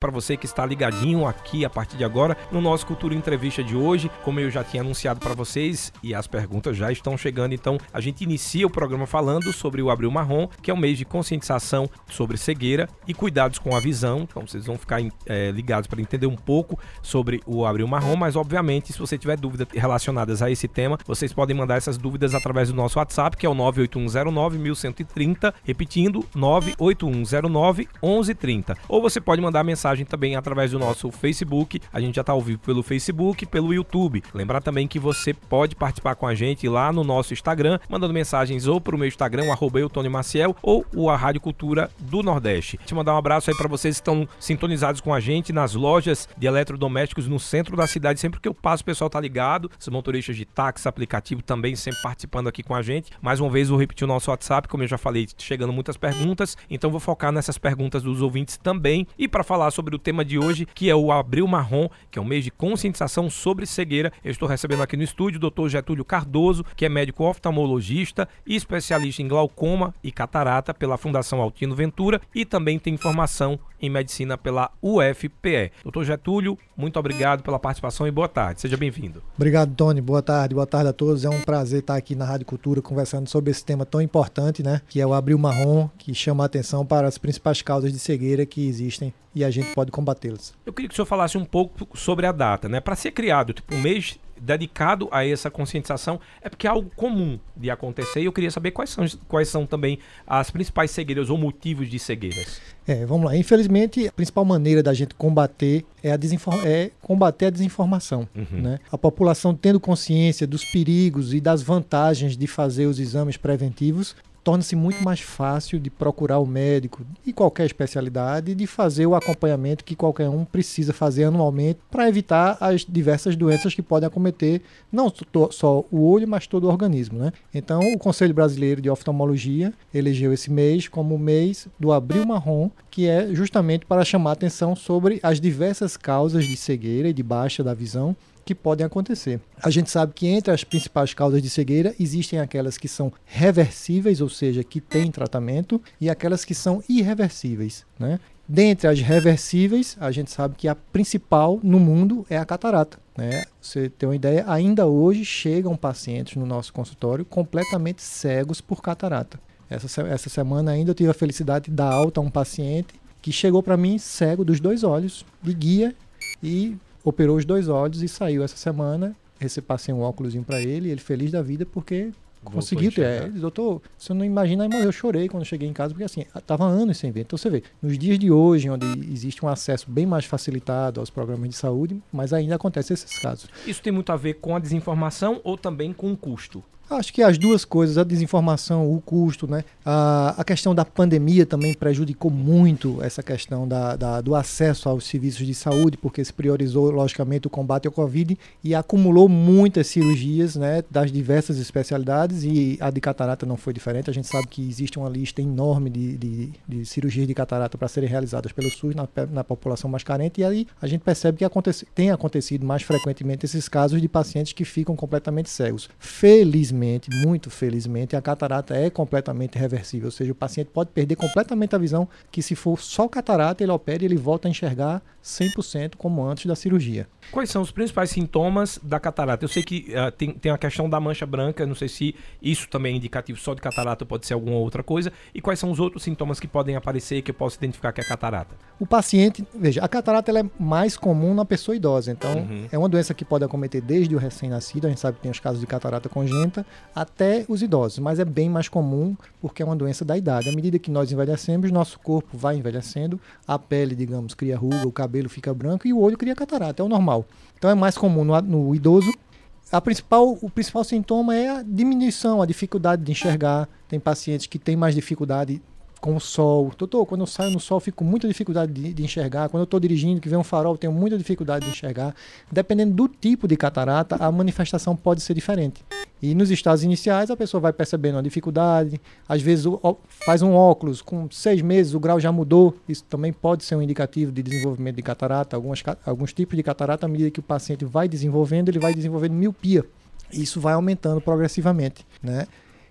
para você que está ligadinho aqui a partir de agora no nosso Cultura Entrevista de hoje. Como eu já tinha anunciado para vocês e as perguntas já estão chegando, então a gente inicia o programa falando sobre o Abril Marrom, que é um mês de conscientização sobre cegueira e cuidados com a visão. Então vocês vão ficar é, ligados para entender um pouco sobre o Abril Marrom, mas obviamente se você tiver dúvidas relacionadas a esse tema, vocês podem mandar essas dúvidas através do nosso WhatsApp, que é o 98109 1130, repetindo 98109 1130. Ou você pode mandar mensagem mensagem também através do nosso Facebook. A gente já está ao vivo pelo Facebook, pelo YouTube. Lembrar também que você pode participar com a gente lá no nosso Instagram, mandando mensagens ou para o meu Instagram, arroba Maciel, ou o a Rádio Cultura do Nordeste. Te mandar um abraço aí para vocês que estão sintonizados com a gente nas lojas de eletrodomésticos no centro da cidade. Sempre que eu passo, o pessoal tá ligado. Os motoristas de táxi, aplicativo também sempre participando aqui com a gente. Mais uma vez, vou repetir o nosso WhatsApp, como eu já falei, chegando muitas perguntas. Então, vou focar nessas perguntas dos ouvintes também. E para falar sobre sobre o tema de hoje, que é o Abril Marrom, que é um mês de conscientização sobre cegueira. Eu estou recebendo aqui no estúdio o Dr. Getúlio Cardoso, que é médico oftalmologista e especialista em glaucoma e catarata pela Fundação Altino Ventura e também tem formação em medicina pela UFPE. Doutor Getúlio, muito obrigado pela participação e boa tarde. Seja bem-vindo. Obrigado, Tony. Boa tarde. Boa tarde a todos. É um prazer estar aqui na Rádio Cultura conversando sobre esse tema tão importante, né? Que é o Abril Marrom, que chama a atenção para as principais causas de cegueira que existem e a gente pode combatê-las. Eu queria que o senhor falasse um pouco sobre a data, né? Para ser criado tipo, um mês dedicado a essa conscientização, é porque é algo comum de acontecer e eu queria saber quais são, quais são também as principais cegueiras ou motivos de cegueiras. É, vamos lá. Infelizmente, a principal maneira da gente combater é, a é combater a desinformação. Uhum. Né? A população tendo consciência dos perigos e das vantagens de fazer os exames preventivos torna-se muito mais fácil de procurar o médico de qualquer especialidade e de fazer o acompanhamento que qualquer um precisa fazer anualmente para evitar as diversas doenças que podem acometer não só o olho, mas todo o organismo. Né? Então, o Conselho Brasileiro de Oftalmologia elegeu esse mês como o mês do Abril Marrom, que é justamente para chamar atenção sobre as diversas causas de cegueira e de baixa da visão que podem acontecer. A gente sabe que entre as principais causas de cegueira existem aquelas que são reversíveis, ou seja, que têm tratamento, e aquelas que são irreversíveis. Né? Dentre as reversíveis, a gente sabe que a principal no mundo é a catarata. Né? Você tem uma ideia, ainda hoje chegam pacientes no nosso consultório completamente cegos por catarata. Essa, essa semana ainda eu tive a felicidade de dar alta a um paciente que chegou para mim cego dos dois olhos, de guia, e operou os dois olhos e saiu essa semana. Esse passei um óculos para ele, ele feliz da vida porque conseguiu ter. É, doutor, você não imagina, mas eu chorei quando cheguei em casa, porque assim, tava anos sem ver. Então você vê, nos dias de hoje, onde existe um acesso bem mais facilitado aos programas de saúde, mas ainda acontece esses casos. Isso tem muito a ver com a desinformação ou também com o custo? Acho que as duas coisas, a desinformação, o custo, né? A, a questão da pandemia também prejudicou muito essa questão da, da, do acesso aos serviços de saúde, porque se priorizou, logicamente, o combate ao Covid e acumulou muitas cirurgias né, das diversas especialidades e a de catarata não foi diferente. A gente sabe que existe uma lista enorme de, de, de cirurgias de catarata para serem realizadas pelo SUS na, na população mais carente e aí a gente percebe que acontece, tem acontecido mais frequentemente esses casos de pacientes que ficam completamente cegos. Felizmente, felizmente, muito felizmente, a catarata é completamente reversível, ou seja, o paciente pode perder completamente a visão, que se for só catarata, ele opera e ele volta a enxergar 100% como antes da cirurgia. Quais são os principais sintomas da catarata? Eu sei que uh, tem, tem a questão da mancha branca, não sei se isso também é indicativo só de catarata ou pode ser alguma outra coisa. E quais são os outros sintomas que podem aparecer que eu posso identificar que é catarata? O paciente, veja, a catarata ela é mais comum na pessoa idosa, então uhum. é uma doença que pode acometer desde o recém-nascido, a gente sabe que tem os casos de catarata congênita, até os idosos, mas é bem mais comum porque é uma doença da idade. À medida que nós envelhecemos, nosso corpo vai envelhecendo, a pele, digamos, cria ruga, o cabelo fica branco e o olho cria catarata, é o normal. Então é mais comum no, no idoso. A principal, o principal sintoma é a diminuição, a dificuldade de enxergar. Tem pacientes que têm mais dificuldade com o sol. Doutor, quando eu saio no sol, fico com muita dificuldade de, de enxergar. Quando eu estou dirigindo, que vem um farol, tenho muita dificuldade de enxergar. Dependendo do tipo de catarata, a manifestação pode ser diferente. E nos estados iniciais, a pessoa vai percebendo a dificuldade. Às vezes, faz um óculos, com seis meses o grau já mudou. Isso também pode ser um indicativo de desenvolvimento de catarata. Algumas, alguns tipos de catarata, à medida que o paciente vai desenvolvendo, ele vai desenvolvendo miopia. Isso vai aumentando progressivamente, né?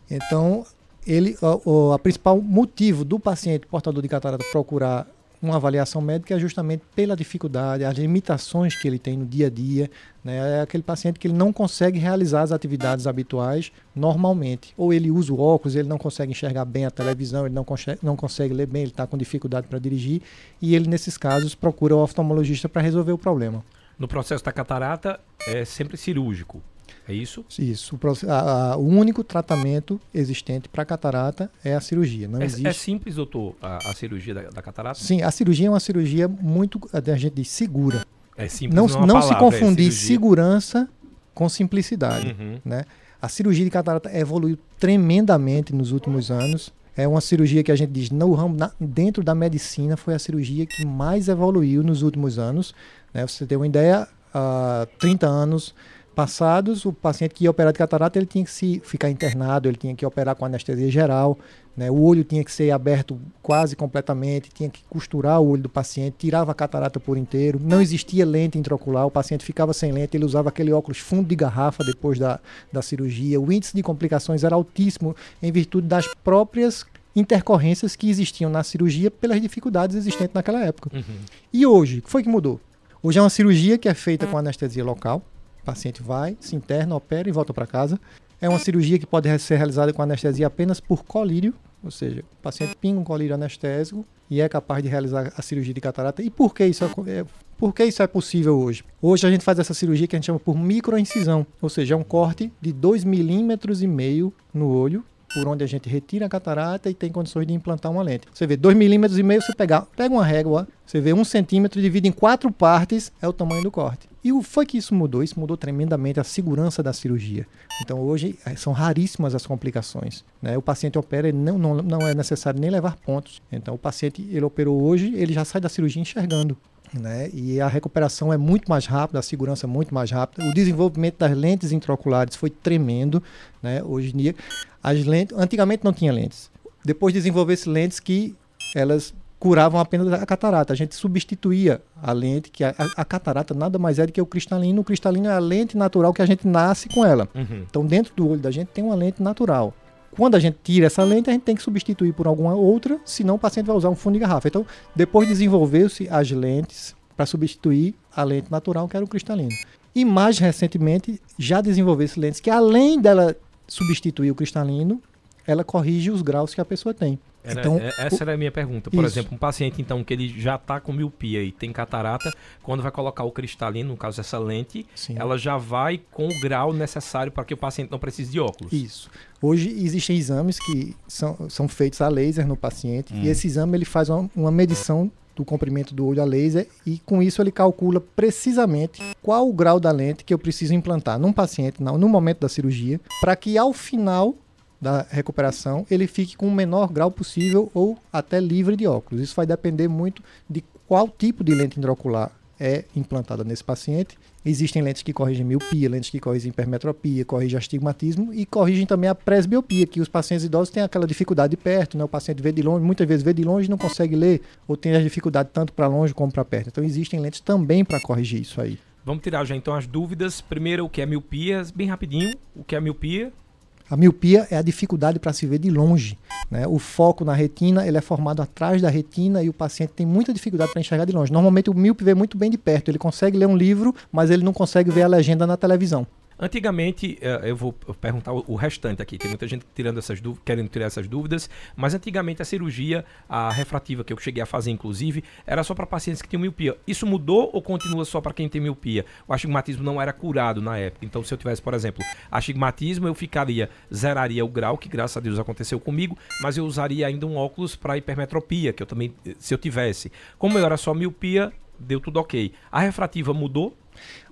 Então, ele, o a principal motivo do paciente portador de catarata procurar uma avaliação médica é justamente pela dificuldade, as limitações que ele tem no dia a dia. Né? É aquele paciente que ele não consegue realizar as atividades habituais normalmente. Ou ele usa o óculos, ele não consegue enxergar bem a televisão, ele não consegue, não consegue ler bem, ele está com dificuldade para dirigir. E ele, nesses casos, procura o oftalmologista para resolver o problema. No processo da catarata, é sempre cirúrgico. É isso? Isso. O, a, a, o único tratamento existente para catarata é a cirurgia. Não é, existe... é simples, doutor, a, a cirurgia da, da, catarata? Sim, a cirurgia é uma cirurgia muito, a gente diz, segura. É simples, não, não, não palavra, se confundir é segurança com simplicidade. Uhum. Né? A cirurgia de catarata evoluiu tremendamente nos últimos anos. É uma cirurgia que a gente diz, no ramo, na, dentro da medicina, foi a cirurgia que mais evoluiu nos últimos anos. Né? Você tem uma ideia, há 30 anos passados, o paciente que ia operar de catarata, ele tinha que se ficar internado, ele tinha que operar com anestesia geral, né? o olho tinha que ser aberto quase completamente, tinha que costurar o olho do paciente, tirava a catarata por inteiro, não existia lente intraocular, o paciente ficava sem lente, ele usava aquele óculos fundo de garrafa depois da, da cirurgia, o índice de complicações era altíssimo em virtude das próprias intercorrências que existiam na cirurgia pelas dificuldades existentes naquela época. Uhum. E hoje, o que foi que mudou? Hoje é uma cirurgia que é feita com anestesia local, paciente vai, se interna, opera e volta para casa. É uma cirurgia que pode ser realizada com anestesia apenas por colírio, ou seja, o paciente pinga um colírio anestésico e é capaz de realizar a cirurgia de catarata. E por que isso é, por que isso é possível hoje? Hoje a gente faz essa cirurgia que a gente chama por microincisão, ou seja, é um corte de 2,5 milímetros e meio no olho por onde a gente retira a catarata e tem condições de implantar uma lente. Você vê 2 milímetros e meio, você pega, pega uma régua, você vê um centímetro, divide em quatro partes, é o tamanho do corte. E o foi que isso mudou? Isso mudou tremendamente a segurança da cirurgia. Então hoje eh, são raríssimas as complicações. Né? O paciente opera, não, não, não é necessário nem levar pontos. Então o paciente, ele operou hoje, ele já sai da cirurgia enxergando. Né? E a recuperação é muito mais rápida, a segurança é muito mais rápida. O desenvolvimento das lentes intraoculares foi tremendo, né? Hoje em dia, as lentes, antigamente não tinha lentes. Depois desenvolveu-se lentes que elas curavam apenas a catarata. A gente substituía a lente, que a, a, catarata nada mais é do que o cristalino. O cristalino é a lente natural que a gente nasce com ela. Uhum. Então, dentro do olho da gente tem uma lente natural. Quando a gente tira essa lente, a gente tem que substituir por alguma outra, senão o paciente vai usar um fundo de garrafa. Então, depois desenvolveu-se as lentes para substituir a lente natural, que era o cristalino. E mais recentemente, já desenvolveu-se lentes que, além dela substituir o cristalino, ela corrige os graus que a pessoa tem. Era, então, é, essa o... era a minha pergunta. Por Isso. exemplo, um paciente então que ele já está com miopia e tem catarata, quando vai colocar o cristalino, no caso essa lente, Sim. ela já vai com o grau necessário para que o paciente não precise de óculos. Isso. Hoje existem exames que são, são feitos a laser no paciente hum. e esse exame ele faz uma, uma medição do comprimento do olho a laser e com isso ele calcula precisamente qual o grau da lente que eu preciso implantar num paciente no momento da cirurgia para que ao final da recuperação ele fique com o menor grau possível ou até livre de óculos. Isso vai depender muito de qual tipo de lente intraocular é implantada nesse paciente. Existem lentes que corrigem miopia, lentes que corrigem hipermetropia, corrigem astigmatismo e corrigem também a presbiopia, que os pacientes idosos têm aquela dificuldade de perto, né? o paciente vê de longe, muitas vezes vê de longe e não consegue ler, ou tem a dificuldade tanto para longe como para perto. Então existem lentes também para corrigir isso aí. Vamos tirar já então as dúvidas. Primeiro, o que é miopia, bem rapidinho. O que é miopia? A miopia é a dificuldade para se ver de longe. Né? O foco na retina ele é formado atrás da retina e o paciente tem muita dificuldade para enxergar de longe. Normalmente o míope vê muito bem de perto, ele consegue ler um livro, mas ele não consegue ver a legenda na televisão. Antigamente, eh, eu vou perguntar o restante aqui, tem muita gente tirando essas dúvidas, querendo tirar essas dúvidas, mas antigamente a cirurgia, a refrativa que eu cheguei a fazer, inclusive, era só para pacientes que tinham miopia. Isso mudou ou continua só para quem tem miopia? O astigmatismo não era curado na época. Então, se eu tivesse, por exemplo, astigmatismo, eu ficaria, zeraria o grau, que graças a Deus aconteceu comigo, mas eu usaria ainda um óculos para hipermetropia, que eu também, se eu tivesse. Como eu era só miopia, deu tudo ok. A refrativa mudou?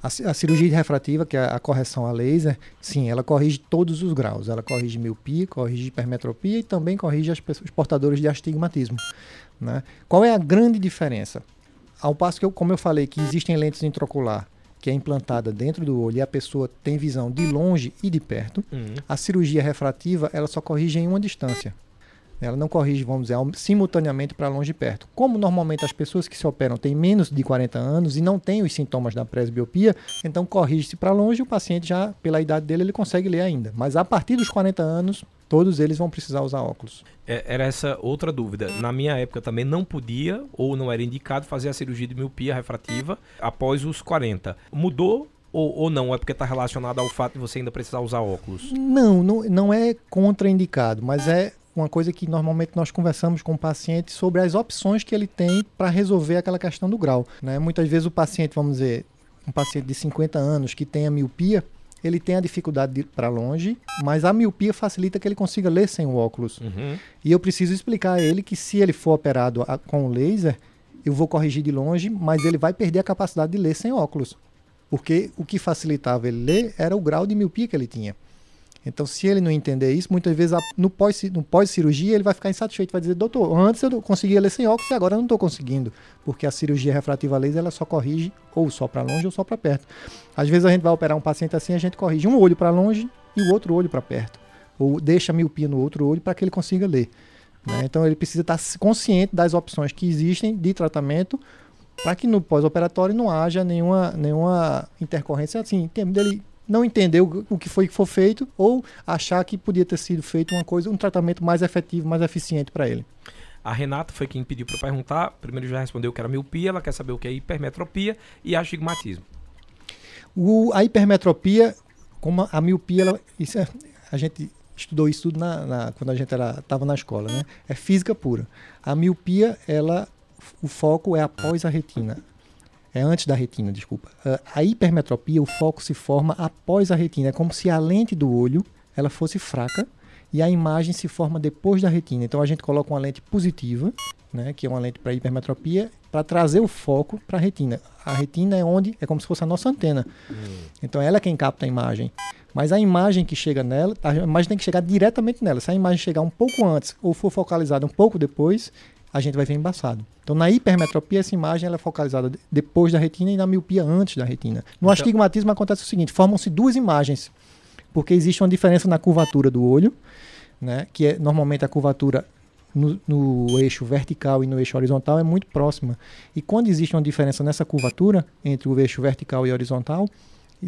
A, a, cirurgia refrativa, que é a correção a laser, sim, ela corrige todos os graus. Ela corrige miopia, corrige hipermetropia e também corrige as pessoas, os portadores de astigmatismo. Né? Qual é a grande diferença? Ao passo que, eu, como eu falei, que existem lentes intraocular que é implantada dentro do olho e a pessoa tem visão de longe e de perto, uhum. a cirurgia refrativa ela só corrige em uma distância. Ela não corrige, vamos dizer, simultaneamente para longe e perto. Como normalmente as pessoas que se operam têm menos de 40 anos e não têm os sintomas da presbiopia, então corrige-se para longe e o paciente já, pela idade dele, ele consegue ler ainda. Mas a partir dos 40 anos, todos eles vão precisar usar óculos. É, era essa outra dúvida. Na minha época também não podia ou não era indicado fazer a cirurgia de miopia refrativa após os 40. Mudou ou, ou, não? É porque está relacionado ao fato de você ainda precisar usar óculos? Não, não, não é contraindicado, mas é uma coisa que normalmente nós conversamos com o paciente sobre as opções que ele tem para resolver aquela questão do grau. Né? Muitas vezes o paciente, vamos dizer, um paciente de 50 anos que tem a miopia, ele tem a dificuldade de ir para longe, mas a miopia facilita que ele consiga ler sem o óculos. Uhum. E eu preciso explicar a ele que se ele for operado a, com o laser, eu vou corrigir de longe, mas ele vai perder a capacidade de ler sem óculos. Porque o que facilitava ele ler era o grau de miopia que ele tinha. Então, se ele não entender isso, muitas vezes no pós-cirurgia pós ele vai ficar insatisfeito, vai dizer, doutor, antes eu conseguia ler sem óculos e agora eu não estou conseguindo, porque a cirurgia refrativa laser ela só corrige ou só para longe ou só para perto. Às vezes a gente vai operar um paciente assim, a gente corrige um olho para longe e o outro olho para perto, ou deixa a miopia no outro olho para que ele consiga ler. Né? Então, ele precisa estar consciente das opções que existem de tratamento para que no pós-operatório não haja nenhuma, nenhuma intercorrência assim, em termos dele não entender o, o que foi que foi feito ou achar que podia ter sido feito uma coisa, um tratamento mais efetivo, mais eficiente para ele. A Renata foi quem pediu para perguntar. Primeiro já respondeu que era miopia, ela quer saber o que é hipermetropia e astigmatismo. O, a hipermetropia, como a miopia, ela, isso é, a gente estudou isso tudo na, na quando a gente estava na escola, né? É física pura. A miopia, ela, o foco é após a retina. É antes da retina, desculpa. Uh, a hipermetropia, o foco se forma após a retina. É como se a lente do olho ela fosse fraca e a imagem se forma depois da retina. Então a gente coloca uma lente positiva, né, que é uma lente para hipermetropia, para trazer o foco para a retina. A retina é onde é como se fosse a nossa antena. Hum. Então ela é quem capta a imagem. Mas a imagem que chega nela, a imagem tem que chegar diretamente nela. Se a imagem chegar um pouco antes ou for focalizada um pouco depois, a gente vai ver embaçado. Então, na hipermetropia, essa imagem é focalizada depois da retina e na miopia antes da retina. No então... astigmatismo acontece o seguinte: formam-se duas imagens, porque existe uma diferença na curvatura do olho, né, que é normalmente a curvatura no, no, eixo vertical e no eixo horizontal é muito próxima. E quando existe uma diferença nessa curvatura entre o eixo vertical e horizontal,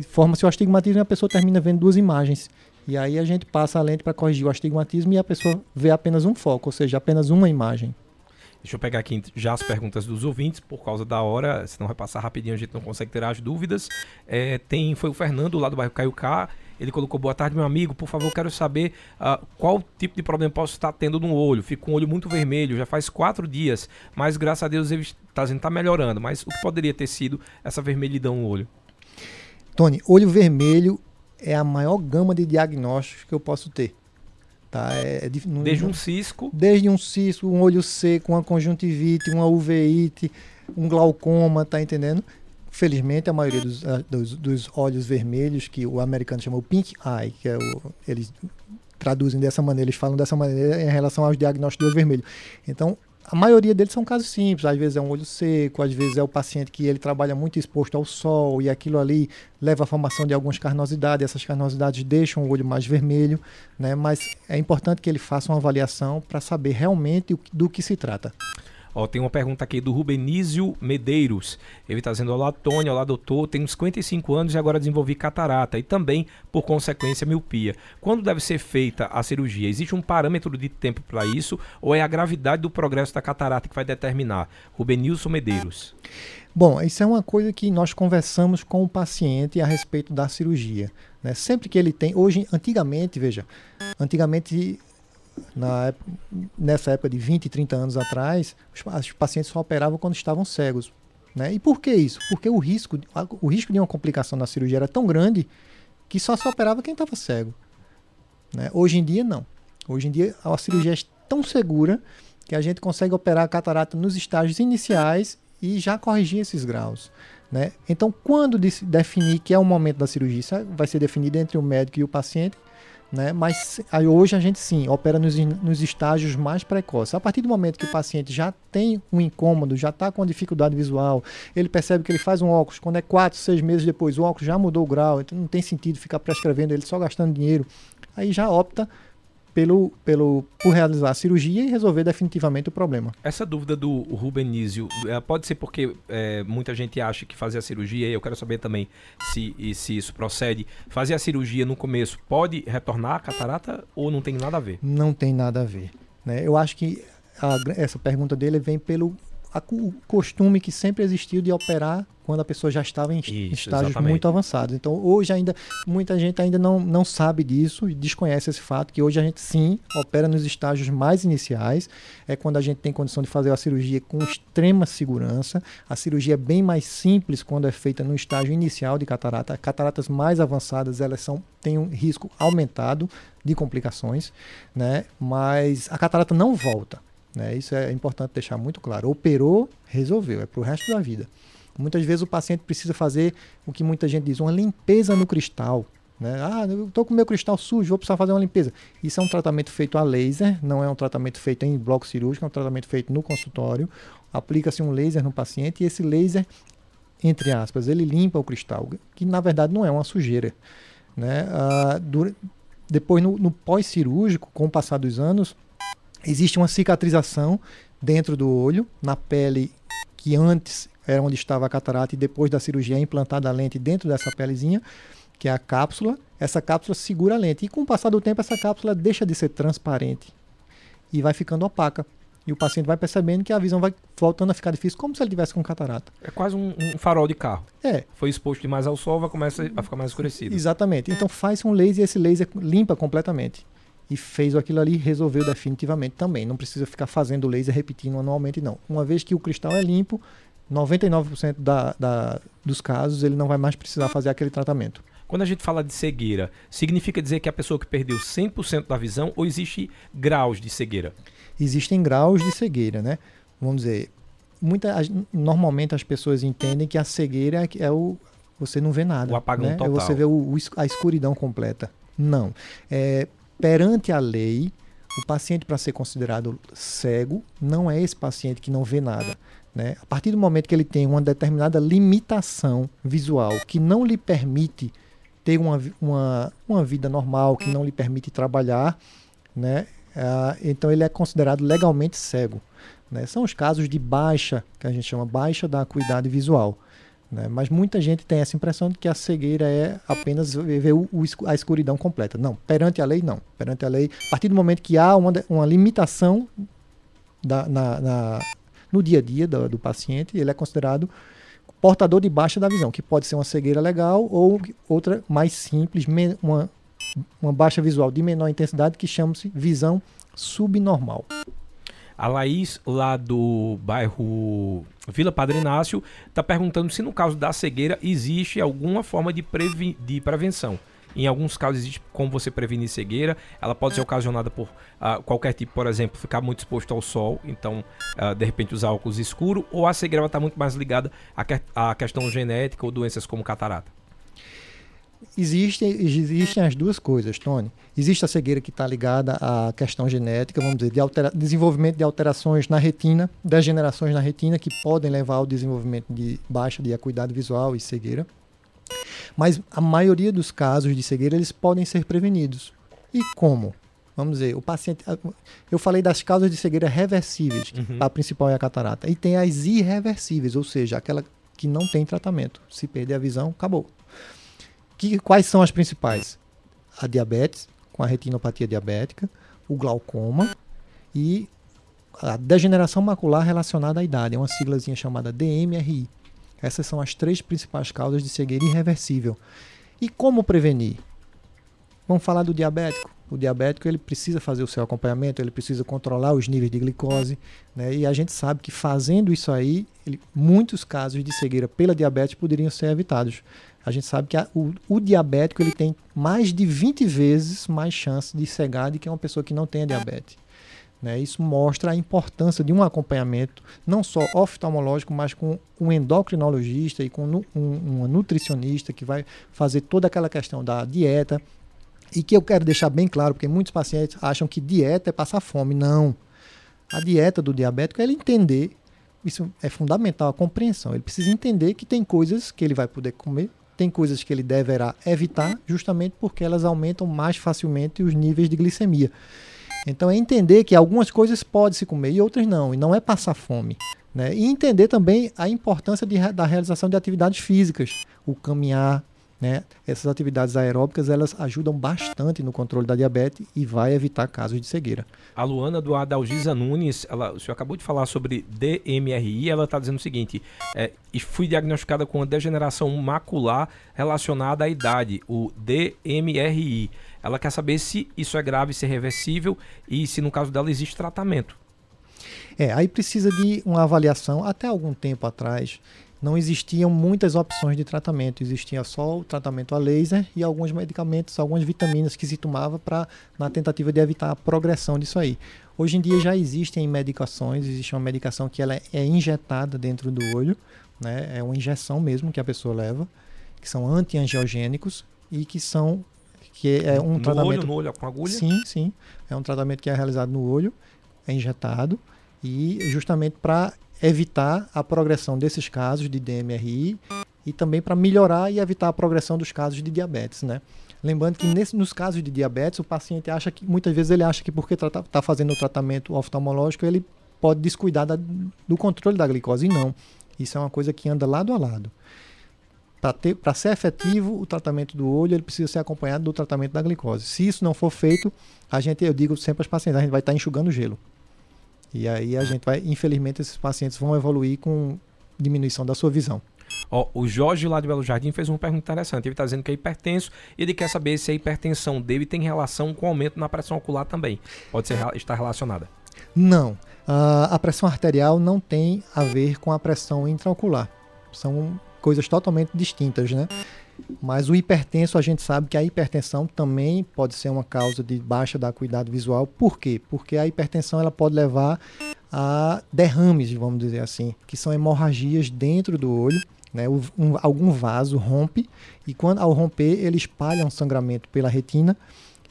forma-se o astigmatismo e a pessoa termina vendo duas imagens. E aí a gente passa a lente para corrigir o astigmatismo e a pessoa vê apenas um foco, ou seja, apenas uma imagem. Deixa eu pegar aqui já as perguntas dos ouvintes, por causa da hora, senão vai passar rapidinho, a gente não consegue ter as dúvidas. É, tem, foi o Fernando lá do bairro Caiucá, ele colocou, boa tarde, meu amigo, por favor, quero saber uh, qual tipo de problema posso estar tendo no olho. Fico com o olho muito vermelho, já faz quatro dias, mas graças a Deus ele está tá melhorando. Mas o que poderia ter sido essa vermelhidão no olho? Tony, olho vermelho é a maior gama de diagnósticos que eu posso ter. Tá? É, é, desde um cisco? Desde um cisco, um olho seco, uma conjuntivite, uma uveíte, um glaucoma, tá entendendo? Felizmente, a maioria dos, ah, dos, dos, olhos vermelhos, que o americano chama o pink eye, que é o, eles traduzem dessa maneira, eles falam dessa maneira em relação aos diagnósticos de olho vermelho. Então, a maioria deles são casos simples, às vezes é um olho seco, às vezes é o paciente que ele trabalha muito exposto ao sol e aquilo ali leva à formação de algumas carnosidades, essas carnosidades deixam o olho mais vermelho, né? mas é importante que ele faça uma avaliação para saber realmente do que se trata. Ó, tem uma pergunta aqui do Rubenísio Medeiros. Ele está dizendo: Olá, Tônia, olá, doutor. Tenho 55 anos e agora desenvolvi catarata e também, por consequência, miopia. Quando deve ser feita a cirurgia? Existe um parâmetro de tempo para isso ou é a gravidade do progresso da catarata que vai determinar? Rubenilson Medeiros. Bom, isso é uma coisa que nós conversamos com o paciente a respeito da cirurgia. Né? Sempre que ele tem. Hoje, antigamente, veja, antigamente na, nessa época de 20, 30 anos atrás, os, pacientes só operavam quando estavam cegos. Né? E por que isso? Porque o risco, o risco de uma complicação na cirurgia era tão grande que só se operava quem estava cego. Né? Hoje em dia, não. Hoje em dia, a cirurgia é tão segura que a gente consegue operar a catarata nos estágios iniciais e já corrigir esses graus. Né? Então, quando definir que é o momento da cirurgia, isso vai ser definido entre o médico e o paciente né? Mas aí, hoje a gente sim opera nos, nos estágios mais precoces. A partir do momento que o paciente já tem um incômodo, já está com dificuldade visual, ele percebe que ele faz um óculos, quando é 4, 6 meses depois o óculos já mudou o grau, então não tem sentido ficar prescrevendo ele só gastando dinheiro, aí já opta pelo, pelo, por realizar a cirurgia e resolver definitivamente o problema. Essa dúvida do Rubenísio é, pode ser porque é, muita gente acha que fazer a cirurgia, e eu quero saber também se, se isso procede. Fazer a cirurgia no começo pode retornar a catarata ou não tem nada a ver? Não tem nada a ver. Né? Eu acho que a, essa pergunta dele vem pelo o costume que sempre existiu de operar quando a pessoa já estava em Isso, estágios exatamente. muito avançados. Então, hoje ainda, muita gente ainda não, não sabe disso e desconhece esse fato, que hoje a gente sim opera nos estágios mais iniciais, é quando a gente tem condição de fazer a cirurgia com extrema segurança. A cirurgia é bem mais simples quando é feita no estágio inicial de catarata. Cataratas mais avançadas, elas são, têm um risco aumentado de complicações, né? mas a catarata não volta. Né? Isso é importante deixar muito claro. Operou, resolveu, é para o resto da vida. Muitas vezes o paciente precisa fazer o que muita gente diz, uma limpeza no cristal. Né? Ah, eu estou com meu cristal sujo, vou precisar fazer uma limpeza. Isso é um tratamento feito a laser, não é um tratamento feito em bloco cirúrgico, é um tratamento feito no consultório. Aplica-se um laser no paciente e esse laser, entre aspas, ele limpa o cristal, que na verdade não é uma sujeira. Né? Ah, depois, no, no pós-cirúrgico, com o passar dos anos, existe uma cicatrização dentro do olho, na pele que antes era onde estava a catarata e depois da cirurgia é implantada a lente dentro dessa pelezinha, que é a cápsula. Essa cápsula segura a lente e com o passar do tempo essa cápsula deixa de ser transparente e vai ficando opaca. E o paciente vai percebendo que a visão vai voltando a ficar difícil, como se ele tivesse com catarata. É quase um, um farol de carro. É. Foi exposto demais ao sol, vai começar a ficar mais escurecido. Exatamente. Então faz um laser e esse laser limpa completamente e fez aquilo ali e resolveu definitivamente também. Não precisa ficar fazendo laser repetindo anualmente, não. Uma vez que o cristal é limpo, 99% da, da, dos casos ele não vai mais precisar fazer aquele tratamento. Quando a gente fala de cegueira, significa dizer que a pessoa que perdeu 100% da visão ou existe graus de cegueira? Existem graus de cegueira, né? Vamos dizer, muita, normalmente as pessoas entendem que a cegueira é o você não vê nada. O apagão né? É total. É você vê o, a escuridão completa. Não. É, perante a lei, o paciente para ser considerado cego não é esse paciente que não vê nada. Né? A partir do momento que ele tem uma determinada limitação visual que não lhe permite ter uma, uma, uma vida normal, que não lhe permite trabalhar, né? Uh, então ele é considerado legalmente cego. Né? São os casos de baixa, que a gente chama baixa da acuidade visual. Né? Mas muita gente tem essa impressão de que a cegueira é apenas ver o, a escuridão completa. Não, perante a lei, não. Perante a lei, a partir do momento que há uma, uma limitação da, na, na, no dia a dia do, do, paciente, ele é considerado portador de baixa da visão, que pode ser uma cegueira legal ou outra mais simples, uma, uma baixa visual de menor intensidade que chama-se visão subnormal. A Laís, lá do bairro Vila Padre Inácio, está perguntando se no caso da cegueira existe alguma forma de, previ de prevenção. Em alguns casos existe como você prevenir cegueira. Ela pode ser ocasionada por uh, qualquer tipo, por exemplo, ficar muito exposto ao sol, então uh, de repente usar óculos escuros, ou a cegueira está muito mais ligada à, que à questão genética ou doenças como catarata. Existem, existem as duas coisas, Tony. Existe a cegueira que está ligada à questão genética, vamos dizer, de altera desenvolvimento de alterações na retina, degenerações na retina, que podem levar ao desenvolvimento de baixa de acuidade visual e cegueira. Mas a maioria dos casos de cegueira, eles podem ser prevenidos. E como? Vamos dizer, o paciente. Eu falei das causas de cegueira reversíveis, uhum. a principal é a catarata. E tem as irreversíveis, ou seja, aquela que não tem tratamento. Se perder a visão, acabou. Que, quais são as principais? A diabetes, com a retinopatia diabética, o glaucoma e a degeneração macular relacionada à idade. É uma siglazinha chamada DMRI. Essas são as três principais causas de cegueira irreversível. E como prevenir? Vamos falar do diabético. O diabético ele precisa fazer o seu acompanhamento, ele precisa controlar os níveis de glicose, né? E a gente sabe que fazendo isso aí, ele, muitos casos de cegueira pela diabetes poderiam ser evitados a gente sabe que a, o, o, diabético ele tem mais de 20 vezes mais chance de cegar do que uma pessoa que não tem diabetes. Né? Isso mostra a importância de um acompanhamento, não só oftalmológico, mas com um endocrinologista e com um, uma nutricionista que vai fazer toda aquela questão da dieta. E que eu quero deixar bem claro, porque muitos pacientes acham que dieta é passar fome. Não. A dieta do diabético é ele entender, isso é fundamental, a compreensão. Ele precisa entender que tem coisas que ele vai poder comer tem coisas que ele deverá evitar, justamente porque elas aumentam mais facilmente os níveis de glicemia. Então é entender que algumas coisas pode se comer e outras não, e não é passar fome. Né? E entender também a importância de, da realização de atividades físicas, o caminhar, né? Essas atividades aeróbicas elas ajudam bastante no controle da diabetes e vai evitar casos de cegueira. A Luana do Adalgisa Nunes, ela, o senhor acabou de falar sobre DMRI, ela está dizendo o seguinte: é, fui diagnosticada com uma degeneração macular relacionada à idade, o DMRI. Ela quer saber se isso é grave, se é reversível e se no caso dela existe tratamento. É, aí precisa de uma avaliação. Até algum tempo atrás, não existiam muitas opções de tratamento. Existia só o tratamento a laser e alguns medicamentos, algumas vitaminas que se tomava para na tentativa de evitar a progressão disso aí. Hoje em dia já existem medicações, existe uma medicação que ela é injetada dentro do olho, né? É uma injeção mesmo que a pessoa leva, que são antiangiogênicos e que são que é um no tratamento olho, no olho com agulha? Sim, sim. É um tratamento que é realizado no olho, é injetado e justamente para evitar a progressão desses casos de DMRI e também para melhorar e evitar a progressão dos casos de diabetes, né? Lembrando que nesse, nos casos de diabetes, o paciente acha que, muitas vezes ele acha que porque está tá fazendo o tratamento oftalmológico, ele pode descuidar da, do controle da glicose. E não. Isso é uma coisa que anda lado a lado. Para ser efetivo, o tratamento do olho ele precisa ser acompanhado do tratamento da glicose. Se isso não for feito, a gente, eu digo sempre aos pacientes, a gente vai estar tá enxugando gelo. E aí a gente vai, infelizmente, esses pacientes vão evoluir com diminuição da sua visão. Ó, o Jorge lá de Belo Jardim fez uma pergunta interessante. Ele está dizendo que é hipertenso e ele quer saber se a hipertensão dele tem relação com o aumento na pressão ocular também. Pode ser, estar relacionada? Não. Uh, a pressão arterial não tem a ver com a pressão intraocular. São coisas totalmente distintas, né? Mas o hipertenso, a gente sabe que a hipertensão também pode ser uma causa de baixa da acuidade visual. Por quê? Porque a hipertensão ela pode levar a derrames, vamos dizer assim, que são hemorragias dentro do olho. Né? Um, algum vaso rompe e quando ao romper ele espalha um sangramento pela retina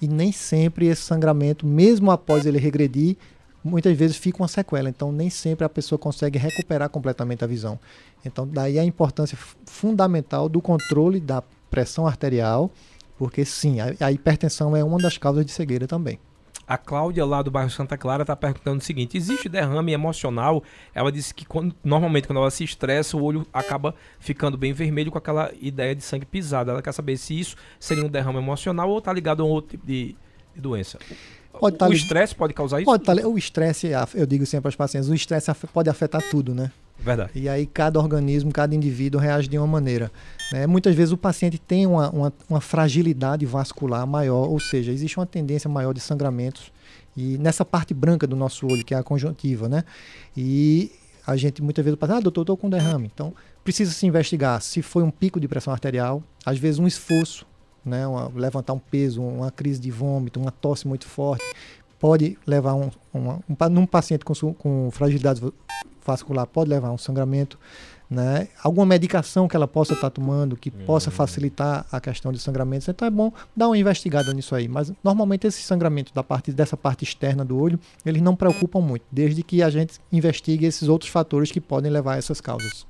e nem sempre esse sangramento, mesmo após ele regredir, muitas vezes fica uma sequela. Então nem sempre a pessoa consegue recuperar completamente a visão. Então, daí a importância fundamental do controle da pressão arterial, porque sim, a, a hipertensão é uma das causas de cegueira também. A Cláudia, lá do bairro Santa Clara, está perguntando o seguinte: existe derrame emocional? Ela disse que quando, normalmente quando ela se estressa, o olho acaba ficando bem vermelho com aquela ideia de sangue pisado. Ela quer saber se isso seria um derrame emocional ou está ligado a um outro tipo de, de doença. Pode o tá estresse pode causar isso? Pode tá, o estresse, eu digo sempre aos pacientes, o estresse pode afetar tudo, né? Verdade. E aí cada organismo, cada indivíduo reage de uma maneira. Né? Muitas vezes o paciente tem uma, uma, uma, fragilidade vascular maior, ou seja, existe uma tendência maior de sangramentos e nessa parte branca do nosso olho, que é a conjuntiva, né? E a gente muitas vezes fala, ah, doutor, estou com derrame. Então, precisa se investigar se foi um pico de pressão arterial, às vezes um esforço, né? Uma, levantar um peso, uma crise de vômito, uma tosse muito forte, pode levar um, uma, um, num paciente com, com fragilidade vascular pode levar a um sangramento, né? Alguma medicação que ela possa estar tomando que uhum. possa facilitar a questão de sangramentos. Então é bom dar uma investigada nisso aí. Mas normalmente esse sangramento da parte dessa parte externa do olho, eles não preocupam muito, desde que a gente investigue esses outros fatores que podem levar a essas causas.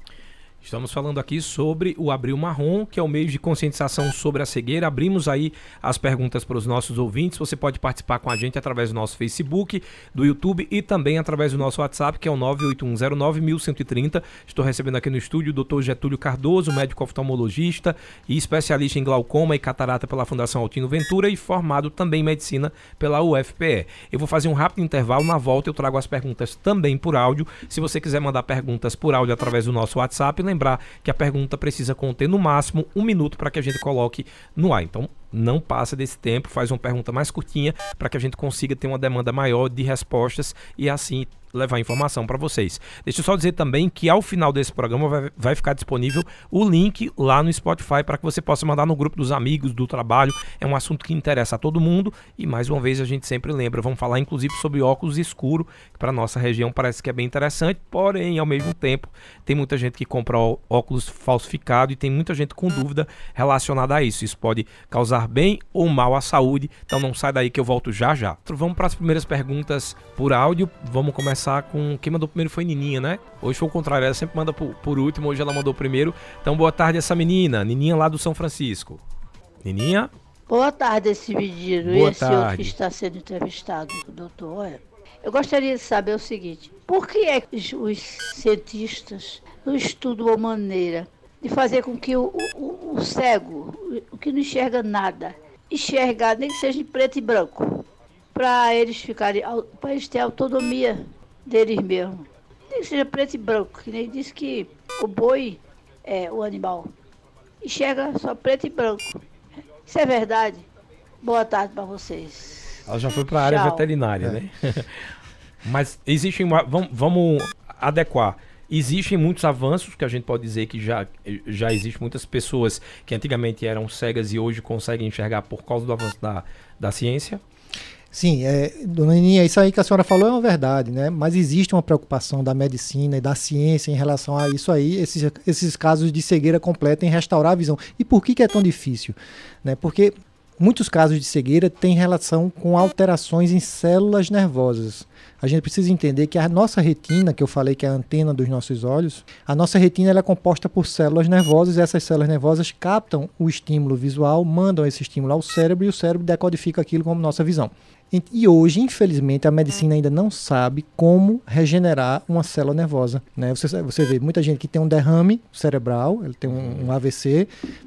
Estamos falando aqui sobre o Abril Marrom, que é o meio de conscientização sobre a cegueira. Abrimos aí as perguntas para os nossos ouvintes. Você pode participar com a gente através do nosso Facebook, do YouTube e também através do nosso WhatsApp, que é o 981091130. Estou recebendo aqui no estúdio o Dr. Getúlio Cardoso, médico oftalmologista e especialista em glaucoma e catarata pela Fundação Altino Ventura e formado também em medicina pela UFPE. Eu vou fazer um rápido intervalo. Na volta eu trago as perguntas também por áudio. Se você quiser mandar perguntas por áudio através do nosso WhatsApp, lembrar que a pergunta precisa conter no máximo um minuto para que a gente coloque no ar. Então, não passa desse tempo, faz uma pergunta mais curtinha para que a gente consiga ter uma demanda maior de respostas e assim levar informação para vocês. Deixa eu só dizer também que ao final desse programa vai, vai ficar disponível o link lá no Spotify para que você possa mandar no grupo dos amigos, do trabalho. É um assunto que interessa a todo mundo e mais uma vez a gente sempre lembra, vamos falar inclusive sobre óculos escuro, que para nossa região parece que é bem interessante, porém ao mesmo tempo tem muita gente que compra óculos falsificado e tem muita gente com dúvida relacionada a isso. Isso pode causar bem ou mal à saúde. Então não sai daí que eu volto já já. Vamos para as primeiras perguntas por áudio. Vamos começar começar com. Quem mandou primeiro foi Nininha, né? Hoje foi o contrário, ela sempre manda por, por último, hoje ela mandou primeiro. Então, boa tarde, essa menina, Nininha lá do São Francisco. Nininha? Boa tarde, esse menino Boa e esse tarde. outro que está sendo entrevistado, doutor. Olha, eu gostaria de saber o seguinte: por que é que os, cientistas não estudam uma maneira de fazer com que o, o, o cego, o que não enxerga nada, enxergar, nem que seja em preto e branco, para eles ficarem, para eles terem autonomia deles mesmos. Nem que seja preto e branco, que nem diz que o boi é o animal. Enxerga só preto e branco. Isso é verdade? Boa tarde para vocês. Ela já foi para a área Tchau. veterinária, É. né? Mas existem. uma- Vamos, vamos adequar. Existem muitos avanços que a gente pode dizer que já, já existem muitas pessoas que antigamente eram cegas e hoje conseguem enxergar por causa do avanço da, da ciência. Sim, é, dona Nininha, isso aí que a senhora falou é uma verdade, né? Mas existe uma preocupação da medicina e da ciência em relação a isso aí, esses, esses casos de cegueira completa em restaurar a visão. E por que, que é tão difícil? Né? Porque muitos casos de cegueira têm relação com alterações em células nervosas. A gente precisa entender que a nossa retina, que eu falei que é a antena dos nossos olhos, a nossa retina ela é composta por células nervosas e essas células nervosas captam o estímulo visual, mandam esse estímulo ao cérebro e o cérebro decodifica aquilo como nossa visão. E- hoje, infelizmente, a medicina ainda não sabe como regenerar uma célula nervosa. Né? Você, você vê muita gente que tem um derrame cerebral, ele tem um, um AVC,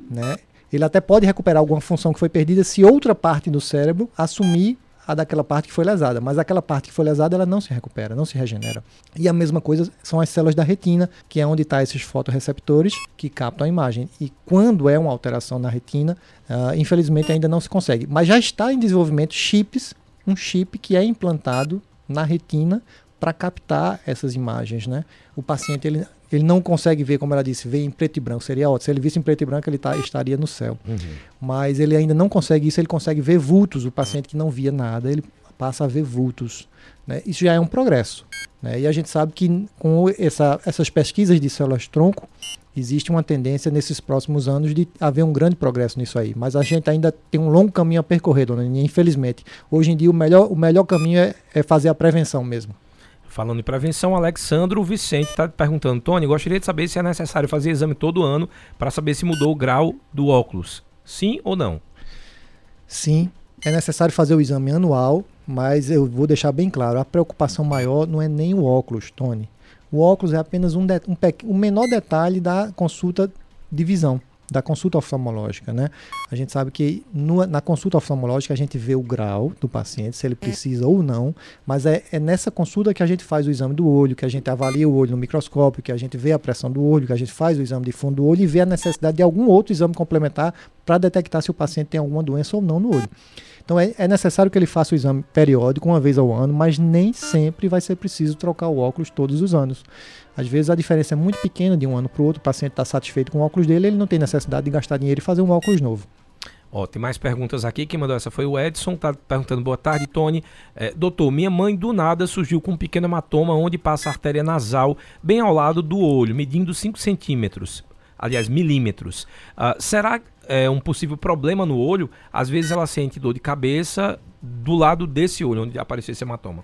né? ele até pode recuperar alguma função que foi perdida se outra parte do cérebro assumir a daquela parte que foi lesada, mas aquela parte que foi lesada ela não se recupera, não se regenera. E a mesma coisa são as células da retina, que é onde estão esses fotorreceptores que captam a imagem. E quando é uma alteração na retina, ah, infelizmente ainda não se consegue. Mas já está em desenvolvimento chips, um chip que é implantado na retina para captar essas imagens, né? O paciente ele, ele não consegue ver, como ela disse, ver em preto e branco. Seria ótimo. Se ele visse em preto e branco, ele tá, estaria no céu. Mas ele ainda não consegue isso, ele consegue ver vultos. O paciente que não via nada, ele passa a ver vultos. né? Isso já é um progresso. né? E a gente sabe que com essa- essas pesquisas de células-tronco, existe uma tendência nesses próximos anos de haver um grande progresso nisso aí. Mas a gente ainda tem um longo caminho a percorrer, dona Nini, infelizmente. Hoje em dia, o melhor, o melhor caminho é, é fazer a prevenção mesmo. Falando em prevenção, Alexandro Vicente está perguntando: Tony, gostaria de saber se é necessário fazer exame todo ano para saber se mudou o grau do óculos. Sim ou não? Sim, é necessário fazer o exame anual, mas eu vou deixar bem claro, a preocupação maior não é nem o óculos, Tony. O óculos é apenas um, de, um, um menor detalhe da consulta de visão, da consulta oftalmológica, né? A gente sabe que no- na consulta oftalmológica a gente vê o grau do paciente, se ele precisa ou não, mas é, é nessa consulta que a gente faz o exame do olho, que a gente avalia o olho no microscópio, que a gente vê a pressão do olho, que a gente faz o exame de fundo do olho e vê a necessidade de algum outro exame complementar para detectar se o paciente tem alguma doença ou não no olho. Então é, é necessário que ele faça o exame periódico, uma vez ao ano, mas nem sempre vai ser preciso trocar o óculos todos os anos. Às vezes a diferença é muito pequena de um ano para o outro, o paciente está satisfeito com o óculos dele, ele não tem necessidade de gastar dinheiro e fazer um óculos novo. Ó, tem mais perguntas aqui. Quem mandou essa foi o Edson, tá perguntando: boa tarde, Tony. É, doutor, minha mãe do nada surgiu com um pequeno hematoma onde passa a artéria nasal, bem ao lado do olho, medindo 5 centímetros. Aliás, milímetros. Ah, será é, um possível problema no olho? Às vezes ela sente dor de cabeça do lado desse olho, onde apareceu esse hematoma.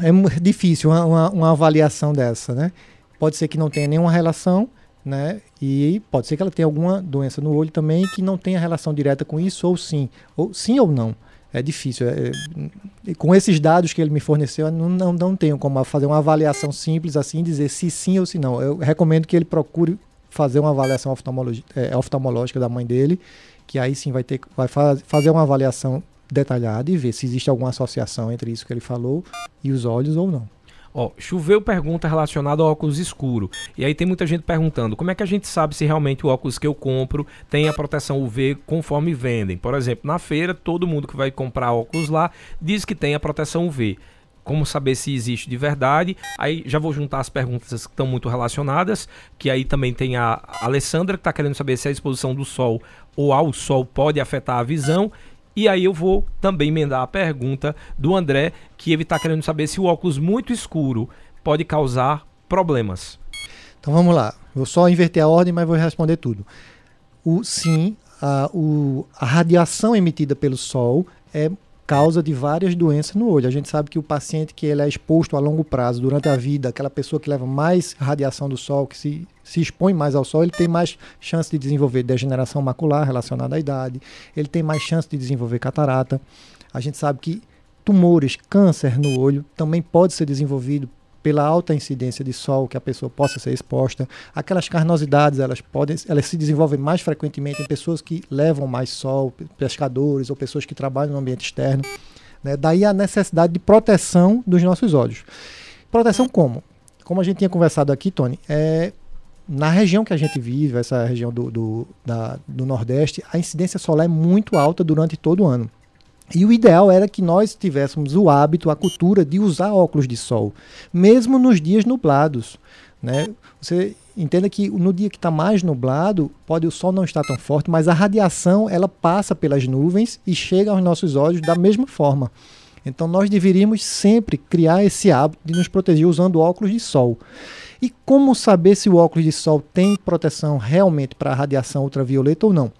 É difícil uma, uma- uma avaliação dessa, né? Pode ser que não tenha nenhuma relação, né? E pode ser que ela tenha alguma doença no olho também que não tenha relação direta com isso, ou sim. Ou sim ou não. É difícil. é- é- com esses dados que ele me forneceu, eu não, não, não tenho como fazer uma avaliação simples assim, dizer se sim ou se não. Eu recomendo que ele procure fazer uma avaliação é, oftalmológica da mãe dele, que aí sim vai ter vai fa- fazer uma avaliação detalhada e ver se existe alguma associação entre isso que ele falou e os olhos ou não. Ó, choveu pergunta relacionada ao óculos escuro. E aí tem muita gente perguntando: como é que a gente sabe se realmente o óculos que eu compro tem a proteção UV conforme vendem? Por exemplo, na feira, todo mundo que vai comprar óculos lá diz que tem a proteção UV. Como saber se existe de verdade? Aí já vou juntar as perguntas que estão muito relacionadas, que aí também tem a Alessandra que está querendo saber se a exposição do sol ou ao sol pode afetar a visão. E aí eu vou também emendar a pergunta do André, que ele está querendo saber se o óculos muito escuro pode causar problemas. Então vamos lá. Vou só inverter a ordem, mas vou responder tudo. O, sim, a, o, a radiação emitida pelo Sol é causa de várias doenças no olho. A gente sabe que o paciente que ele é exposto a longo prazo durante a vida, aquela pessoa que leva mais radiação do sol, que se, se expõe mais ao sol, ele tem mais chance de desenvolver degeneração macular relacionada à idade, ele tem mais chance de desenvolver catarata. A gente sabe que tumores, câncer no olho também pode ser desenvolvido pela alta incidência de sol que a pessoa possa ser exposta. Aquelas carnosidades, elas podem, elas se desenvolvem mais frequentemente em pessoas que levam mais sol, pescadores ou pessoas que trabalham no ambiente externo. Né? Daí a necessidade de proteção dos nossos olhos. Proteção como? Como a gente tinha conversado aqui, Tony, é, na região que a gente vive, essa região do, do, da, do Nordeste, a incidência solar é muito alta durante todo o ano. E o ideal era que nós tivéssemos o hábito, a cultura de usar óculos de sol, mesmo nos dias nublados. Né? Você entenda que no dia que está mais nublado, pode o sol não estar tão forte, mas a radiação ela passa pelas nuvens e chega aos nossos olhos da mesma forma. Então nós deveríamos sempre criar esse hábito de nos proteger usando óculos de sol. E como saber se o óculos de sol tem proteção realmente para a radiação ultravioleta ou não?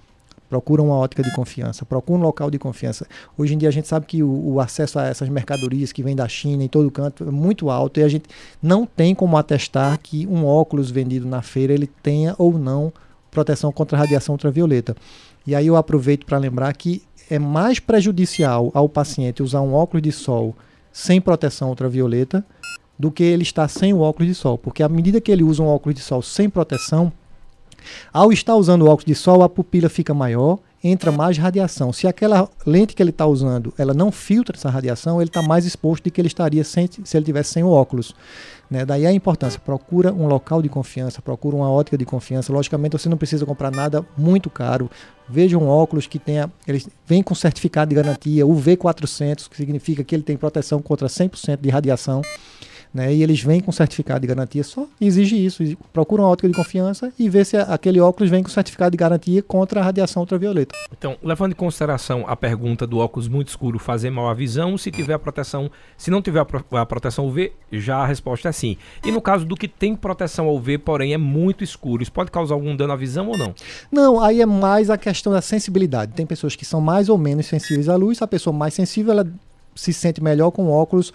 Procura uma ótica de confiança, procura um local de confiança. Hoje em dia a gente sabe que o, o, acesso a essas mercadorias que vêm da China em todo canto é muito alto e a gente não tem como atestar que um óculos vendido na feira ele tenha ou não proteção contra radiação ultravioleta. E aí eu aproveito para lembrar que é mais prejudicial ao paciente usar um óculos de sol sem proteção ultravioleta do que ele estar sem o óculos de sol, porque à medida que ele usa um óculos de sol sem proteção, ao estar usando óculos de sol, a pupila fica maior, entra mais radiação. Se aquela lente que ele está usando, ela não filtra essa radiação, ele está mais exposto do que ele estaria sem, se ele tivesse sem o óculos. Né? Daí a importância, procura um local de confiança, procura uma ótica de confiança. Logicamente, você não precisa comprar nada muito caro. Veja um óculos que tenha, ele vem com certificado de garantia, UV400, que significa que ele tem proteção contra 100% de radiação né? E eles vêm com certificado de garantia, só exige isso. Procura uma ótica de confiança e vê se aquele óculos vem com certificado de garantia contra a radiação ultravioleta. Então, levando em consideração a pergunta do óculos muito escuro fazer mal à visão, se tiver a proteção, se não tiver a proteção UV, já a resposta é sim. E no caso do que tem proteção UV, porém é muito escuro, isso pode causar algum dano à visão ou não? Não, aí é mais a questão da sensibilidade. Tem pessoas que são mais ou menos sensíveis à luz, a pessoa mais sensível ela se sente melhor com óculos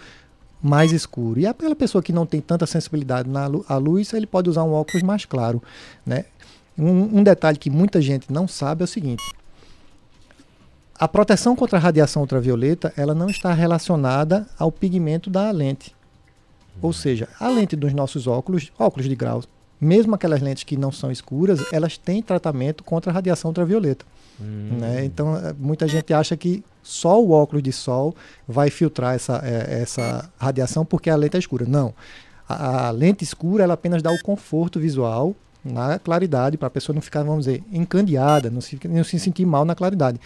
mais escuro. E aquela pessoa que não tem tanta sensibilidade na à luz, ele pode usar um óculos mais claro. Né? Um, um detalhe que muita gente não sabe é o seguinte: a proteção contra a radiação ultravioleta ela não está relacionada ao pigmento da lente. Ou seja, a lente dos nossos óculos, óculos de grau, mesmo aquelas lentes que não são escuras, elas têm tratamento contra a radiação ultravioleta. Hum. Né? Então, é, muita gente acha que só o óculos de sol vai filtrar essa, é, essa radiação porque a lente é escura. Não. A, a, lente escura ela apenas dá o conforto visual na claridade para a pessoa não ficar, vamos dizer, encandeada, não se, não se sentir mal na claridade.